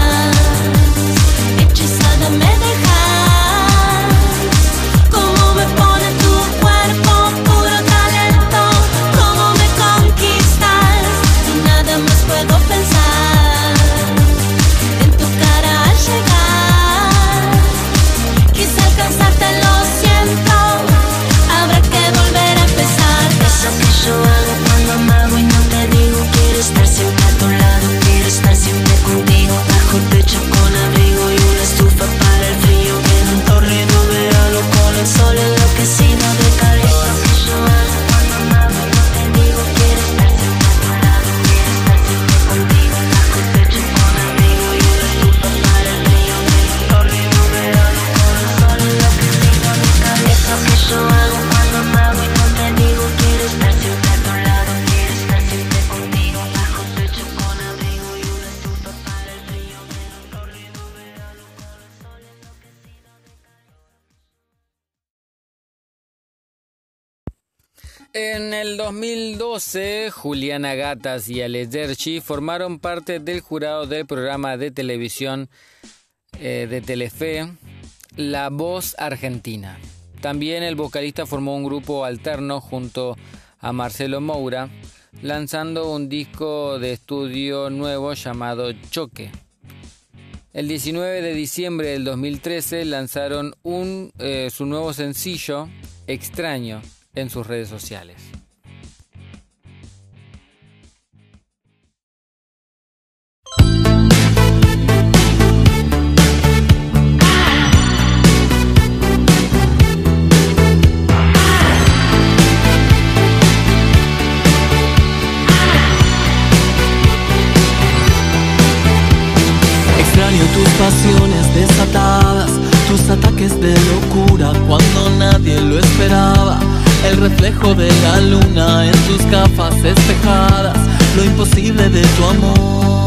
2012, Juliana Gatas y Ale Derchi formaron parte del jurado del programa de televisión eh, de Telefe, La Voz Argentina. También el vocalista formó un grupo alterno junto a Marcelo Moura, lanzando un disco de estudio nuevo llamado Choque. El 19 de diciembre del 2013 lanzaron eh, su nuevo sencillo, Extraño, en sus redes sociales. Extraño tus pasiones desatadas, tus ataques de locura cuando nadie lo esperaba. El reflejo de la luna en tus gafas espejadas, lo imposible de tu amor.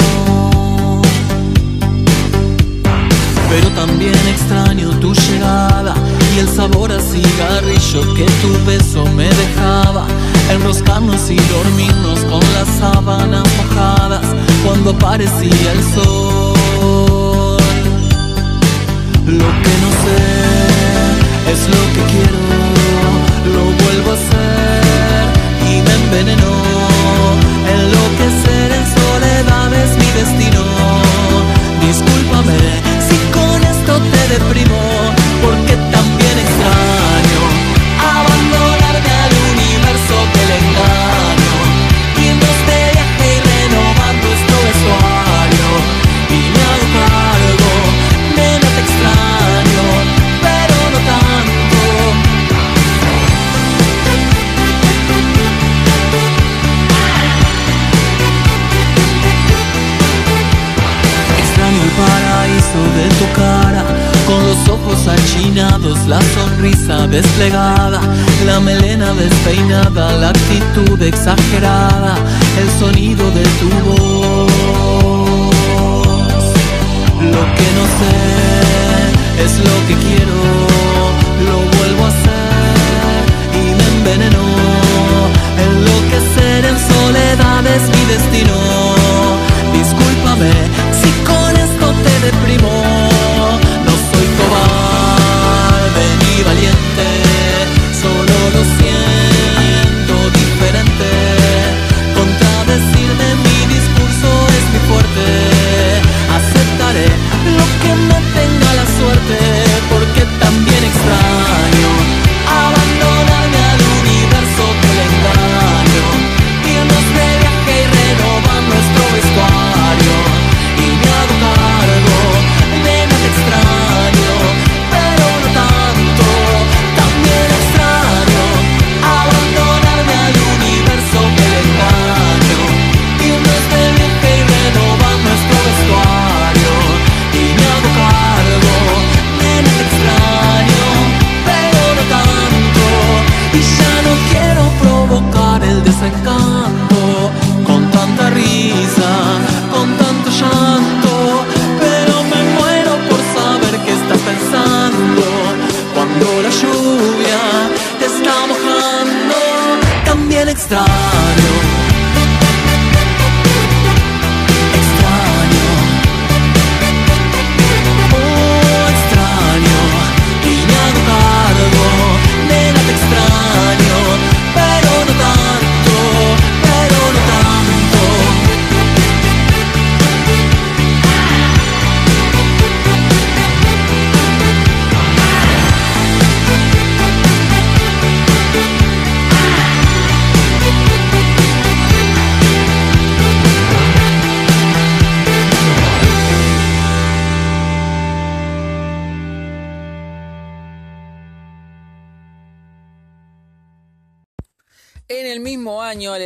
Pero también extraño tu llegada y el sabor a cigarrillo que tu beso me dejaba. Enroscarnos y dormirnos con las sábanas mojadas cuando aparecía el sol. Lo que no sé es lo que quiero, lo vuelvo a hacer y me envenenó. Enloquecer en soledad es mi destino. Discúlpame si con esto te deprimo, porque también la sonrisa desplegada, la melena despeinada, la actitud exagerada, el sonido de tu voz. Lo que no sé es lo que quiero, lo vuelvo a hacer y me envenenó. Enloquecer en soledad es mi destino. Discúlpame si con esto te deprimo. extraño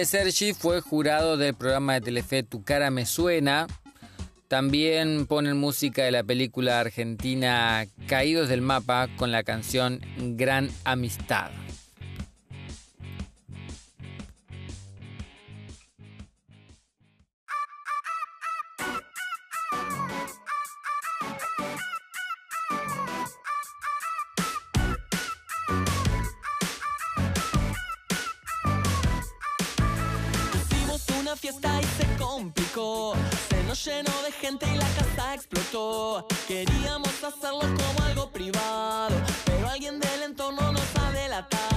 Sergi fue jurado del programa de Telefe Tu cara me suena. También ponen música de la película argentina Caídos del mapa con la canción Gran Amistad. se nos llenó de gente y la casa explotó. Queríamos hacerlo como algo privado, pero alguien del entorno nos ha delatado.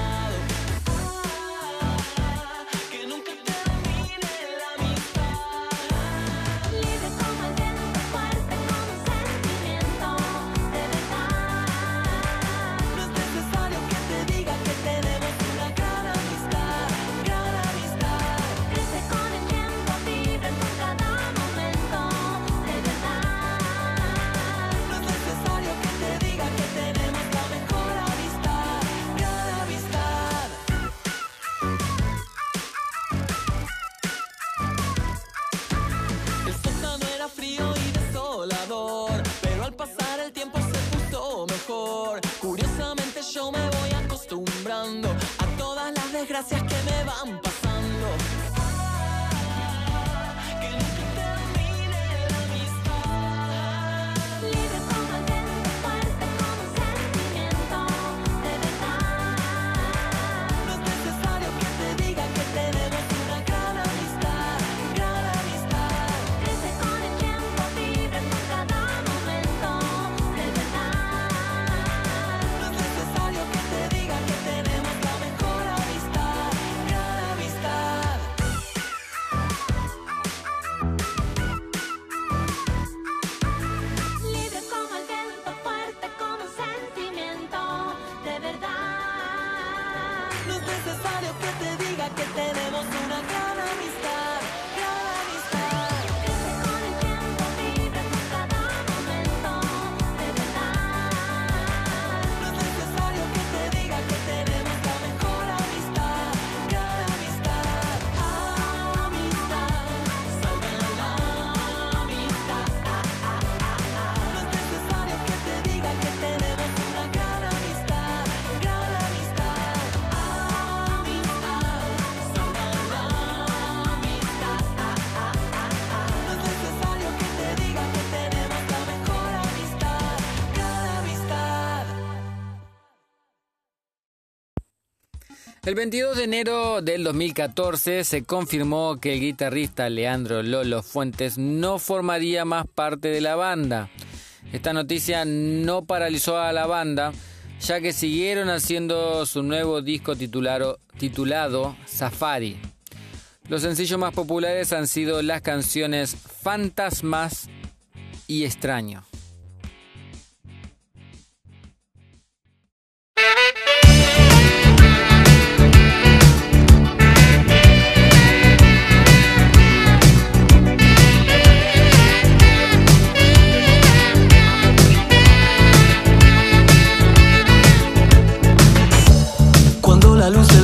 El 22 de enero del 2014 se confirmó que el guitarrista Leandro Lolo Fuentes no formaría más parte de la banda. Esta noticia no paralizó a la banda, ya que siguieron haciendo su nuevo disco titulado, titulado Safari. Los sencillos más populares han sido las canciones Fantasmas y Extraño. la luz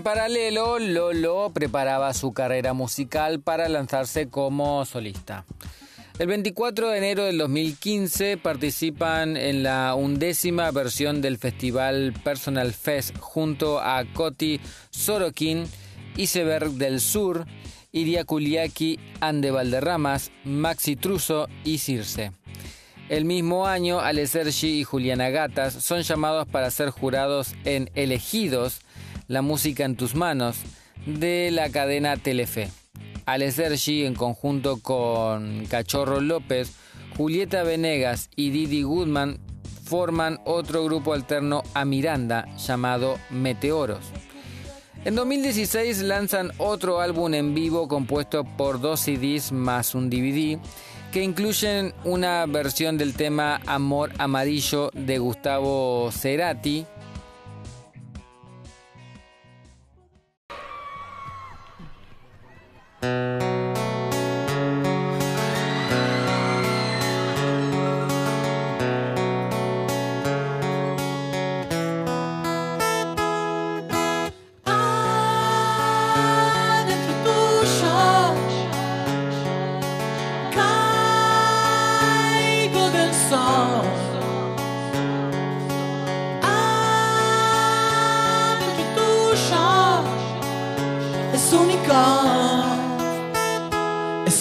En paralelo, Lolo preparaba su carrera musical para lanzarse como solista. El 24 de enero del 2015 participan en la undécima versión del festival Personal Fest junto a Coti Sorokin, Iceberg del Sur, Iria Kuliaki, Ande Valderramas, Maxi Truso y Circe. El mismo año, Ale Sergi y Juliana Gatas son llamados para ser jurados en Elegidos, la música en tus manos, de la cadena Telefe. Ale Sergi, en conjunto con Cachorro López, Julieta Venegas y Didi Goodman, forman otro grupo alterno a Miranda llamado Meteoros. En 2016 lanzan otro álbum en vivo compuesto por dos CDs más un DVD que incluyen una versión del tema Amor Amarillo de Gustavo Cerati. It's only God.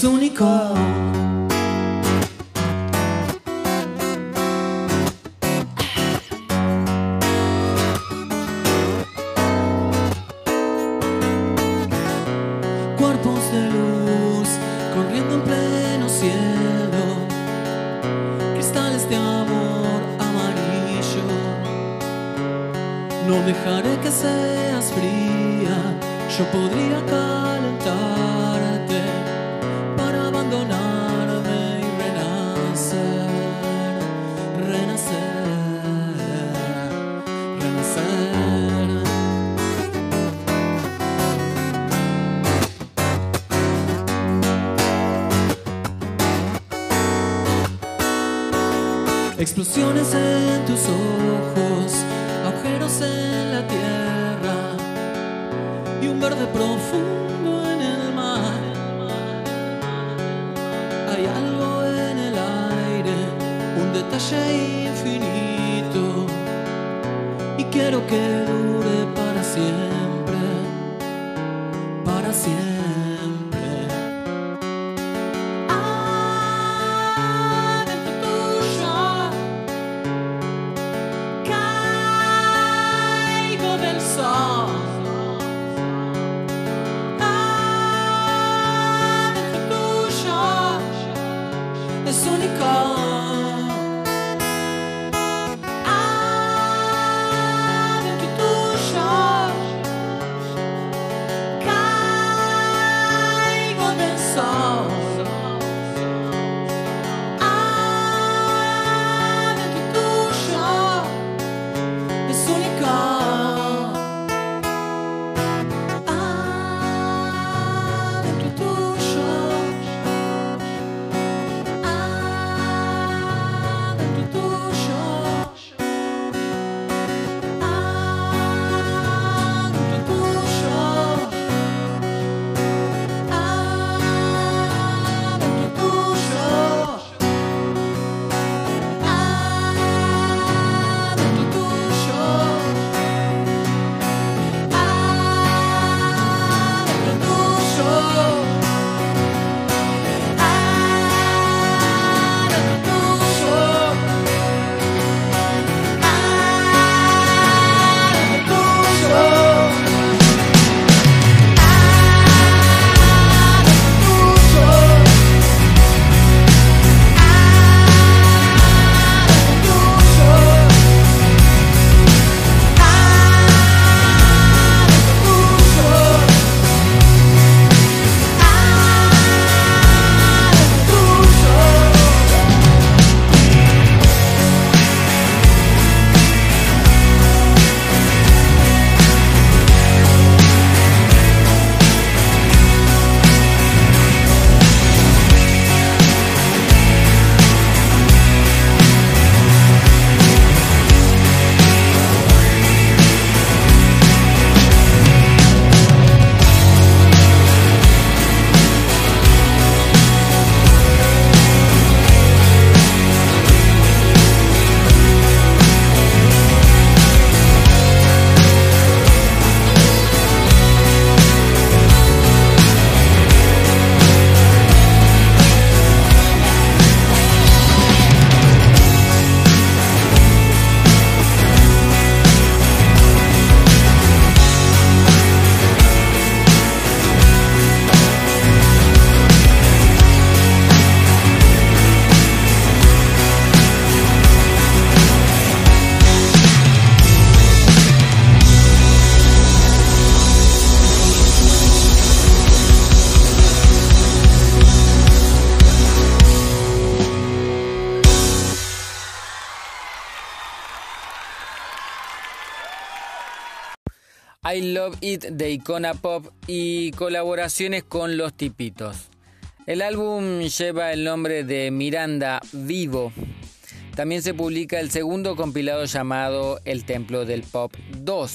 Del sol. Adentro I Love It de Icona Pop y colaboraciones con Los Tipitos. El álbum lleva el nombre de Miranda Vivo. También se publica el segundo compilado llamado El Templo del Pop 2.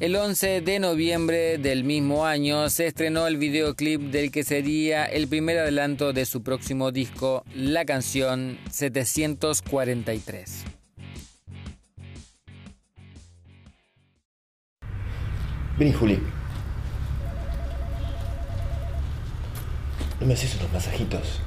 El 11 de noviembre del mismo año se estrenó el videoclip del que sería el primer adelanto de su próximo disco, la canción 743. Vení, Juli. No me haces unos masajitos.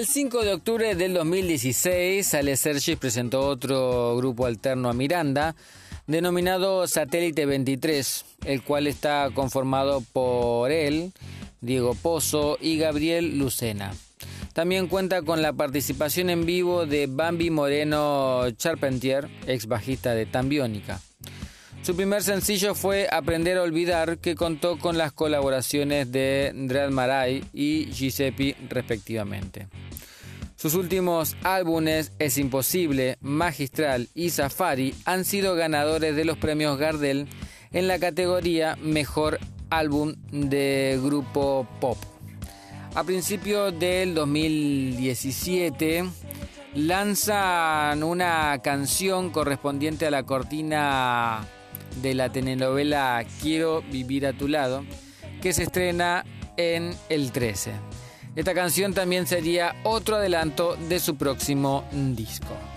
El 5 de octubre del 2016, Ale Sergis presentó otro grupo alterno a Miranda, denominado Satélite 23, el cual está conformado por él, Diego Pozo y Gabriel Lucena. También cuenta con la participación en vivo de Bambi Moreno Charpentier, ex bajista de Tambiónica. Su primer sencillo fue Aprender a Olvidar, que contó con las colaboraciones de Dread Maray y Giuseppe respectivamente. Sus últimos álbumes Es Imposible, Magistral y Safari han sido ganadores de los premios Gardel en la categoría Mejor Álbum de Grupo Pop. A principios del 2017 lanzan una canción correspondiente a la cortina de la telenovela Quiero vivir a tu lado, que se estrena en el 13. Esta canción también sería otro adelanto de su próximo disco.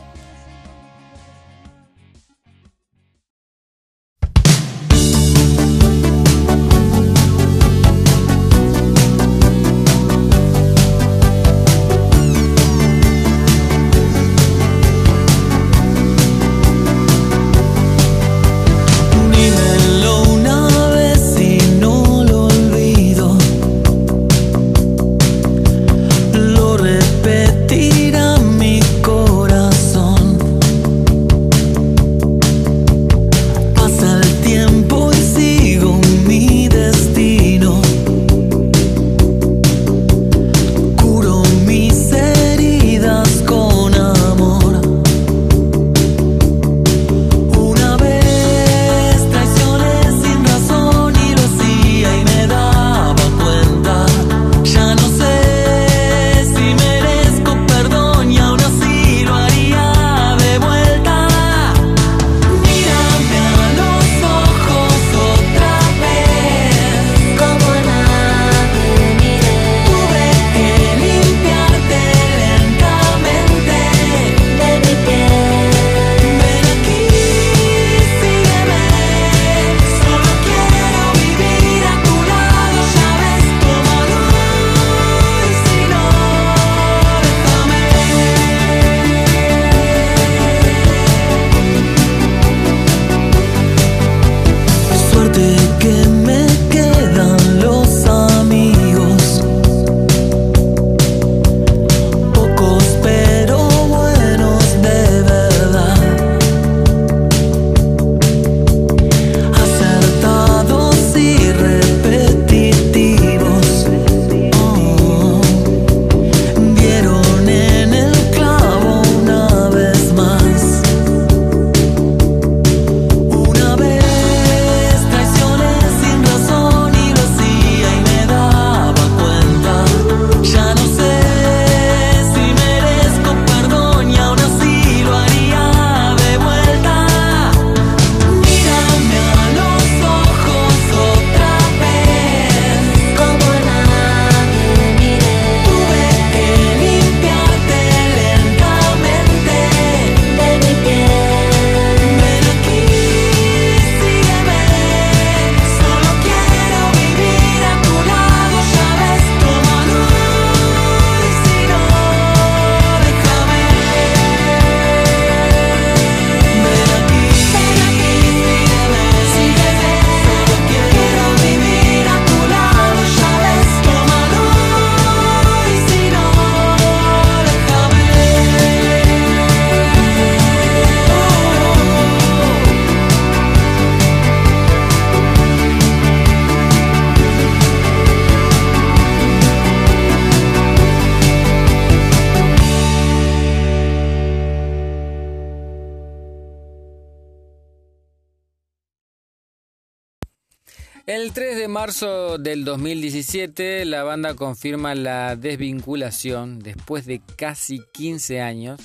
Marzo del 2017, la banda confirma la desvinculación, después de casi 15 años,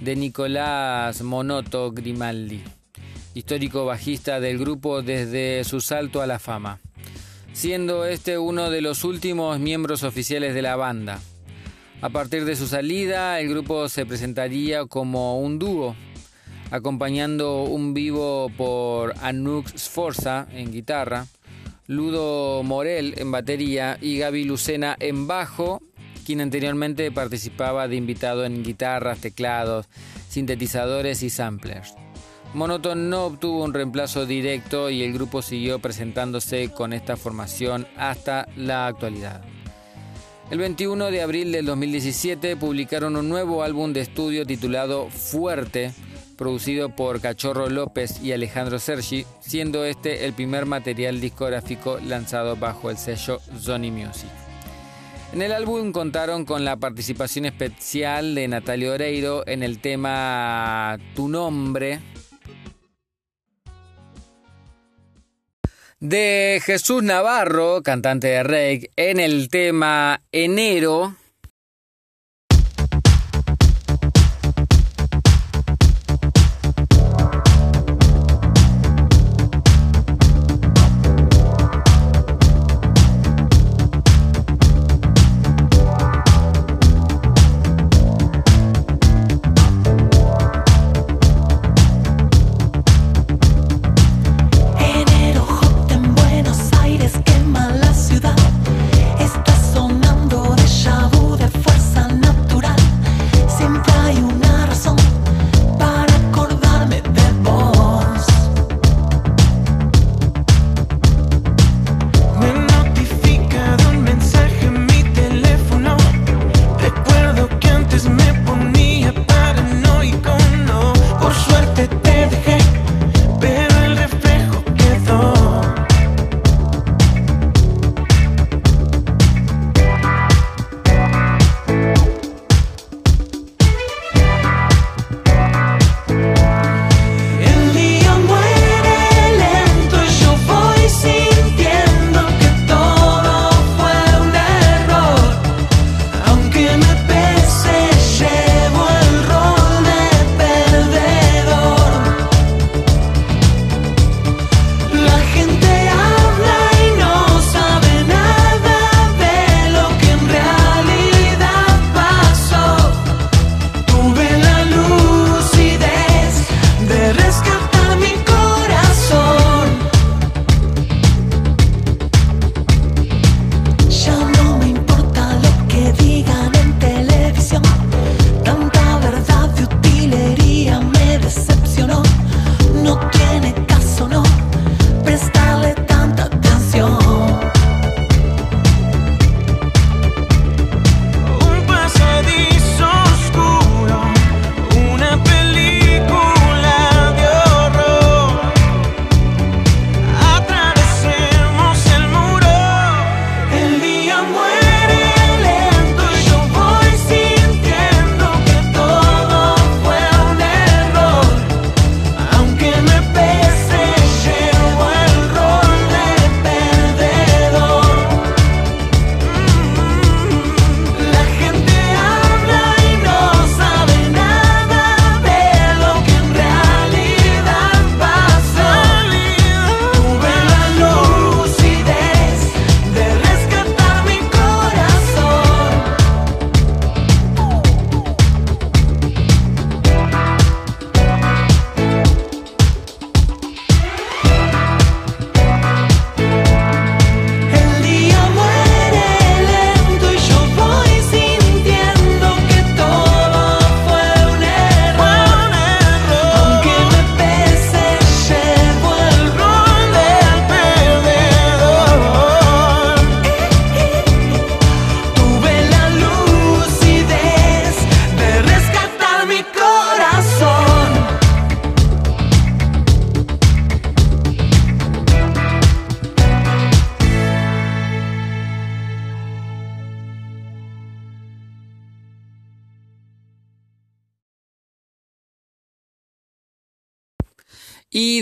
de Nicolás Monoto Grimaldi, histórico bajista del grupo desde su salto a la fama, siendo este uno de los últimos miembros oficiales de la banda. A partir de su salida, el grupo se presentaría como un dúo, acompañando un vivo por Anouk Sforza en guitarra, Ludo Morel en batería y Gaby Lucena en bajo, quien anteriormente participaba de invitado en guitarras, teclados, sintetizadores y samplers. Monoton no obtuvo un reemplazo directo y el grupo siguió presentándose con esta formación hasta la actualidad. El 21 de abril del 2017 publicaron un nuevo álbum de estudio titulado Fuerte, producido por Cachorro López y Alejandro Sergi, siendo este el primer material discográfico lanzado bajo el sello Sony Music. En el álbum contaron con la participación especial de Natalia Oreiro en el tema Tu nombre, de Jesús Navarro, cantante de reggae, en el tema Enero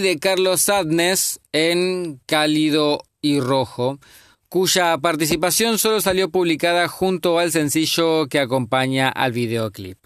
de Carlos Sadness en Cálido y Rojo, cuya participación solo salió publicada junto al sencillo que acompaña al videoclip.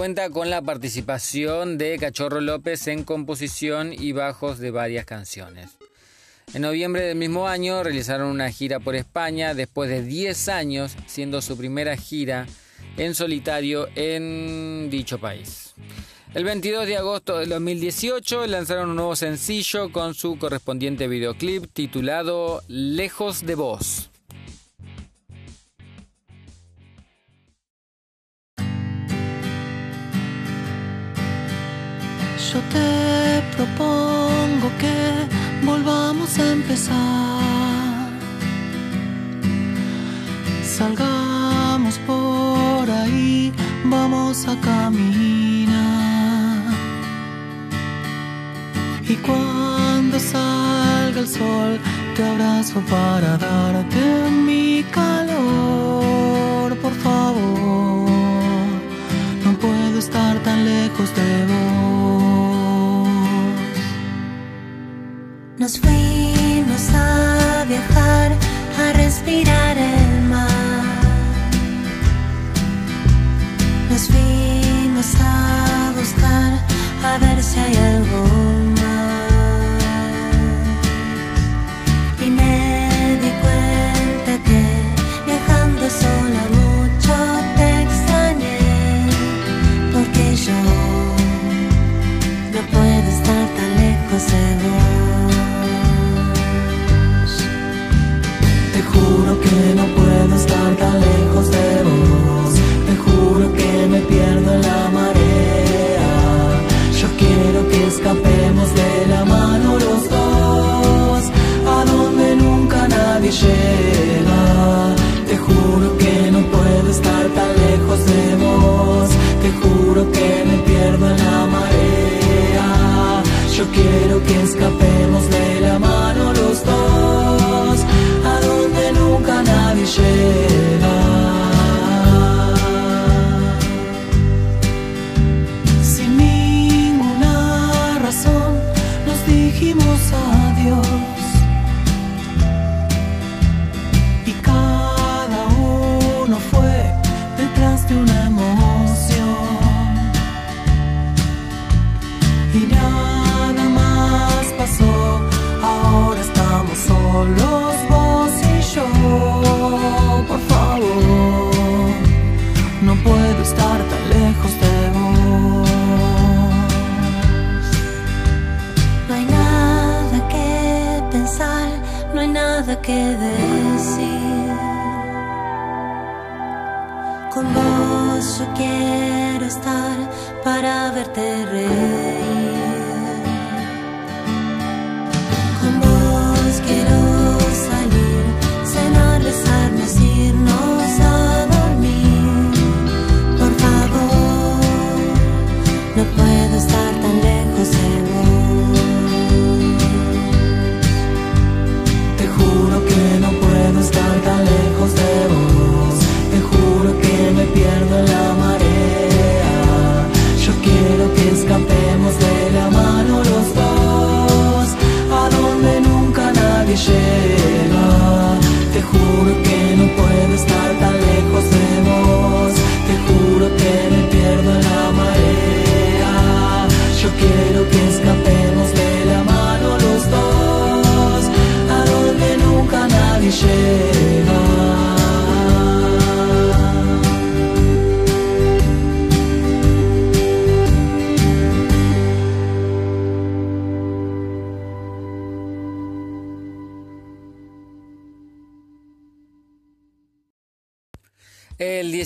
Cuenta con la participación de Cachorro López en composición y bajos de varias canciones. En noviembre del mismo año realizaron una gira por España después de 10 años, siendo su primera gira en solitario en dicho país. El 22 de agosto del 2018 lanzaron un nuevo sencillo con su correspondiente videoclip titulado Lejos de vos. Yo te propongo que volvamos a empezar. Salgamos por ahí, vamos a caminar. Y cuando salga el sol, te abrazo para darte mi calor, por favor. No puedo estar tan lejos de vos. Nos fuimos a viajar, a respirar el mar. Nos fuimos a buscar, a ver si hay algo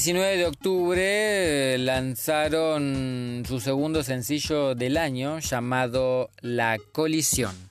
19 de octubre lanzaron su segundo sencillo del año llamado La Colisión.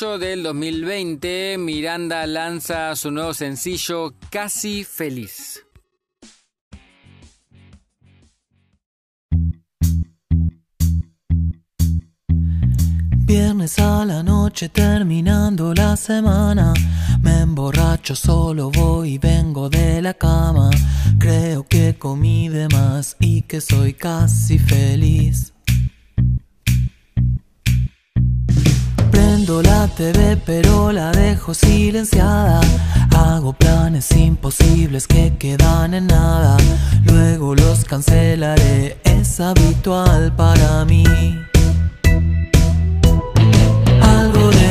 Mayo del 2020, Miranda lanza su nuevo sencillo Casi Feliz. Viernes a la noche terminando la semana. Me emborracho, solo voy y vengo de la cama. Creo que comí de más y que soy casi feliz. Prendo la TV pero la dejo silenciada. Hago planes imposibles que quedan en nada. Luego los cancelaré, es habitual para mí. Algo de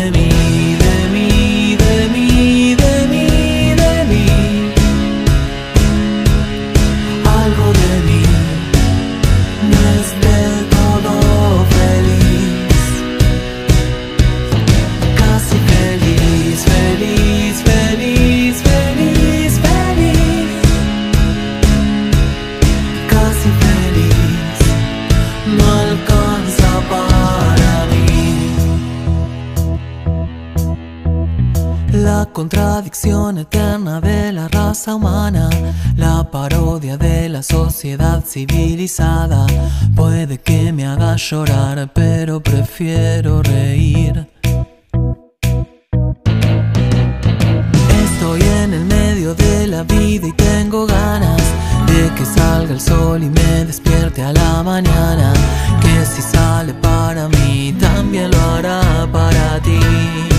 contradicción eterna de la raza humana, la parodia de la sociedad civilizada, puede que me haga llorar, pero prefiero reír. Estoy en el medio de la vida y tengo ganas de que salga el sol y me despierte a la mañana. Que si sale para mí, también lo hará para ti.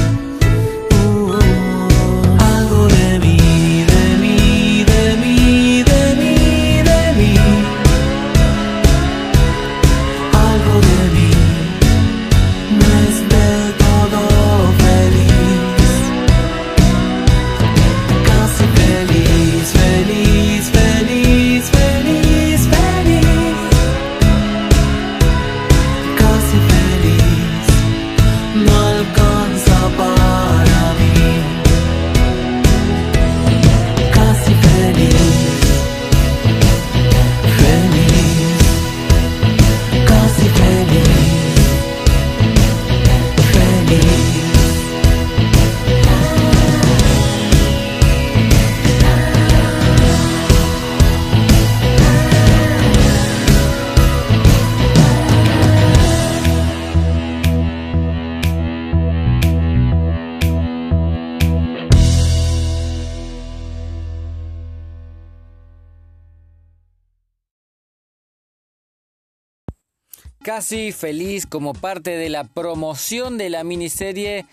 Casi feliz como parte de la promoción de la miniserie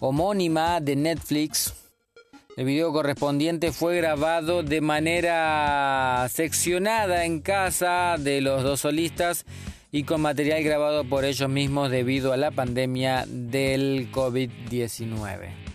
homónima de Netflix. El video correspondiente fue grabado de manera seccionada en casa de los dos solistas y con material grabado por ellos mismos debido a la pandemia del COVID-19.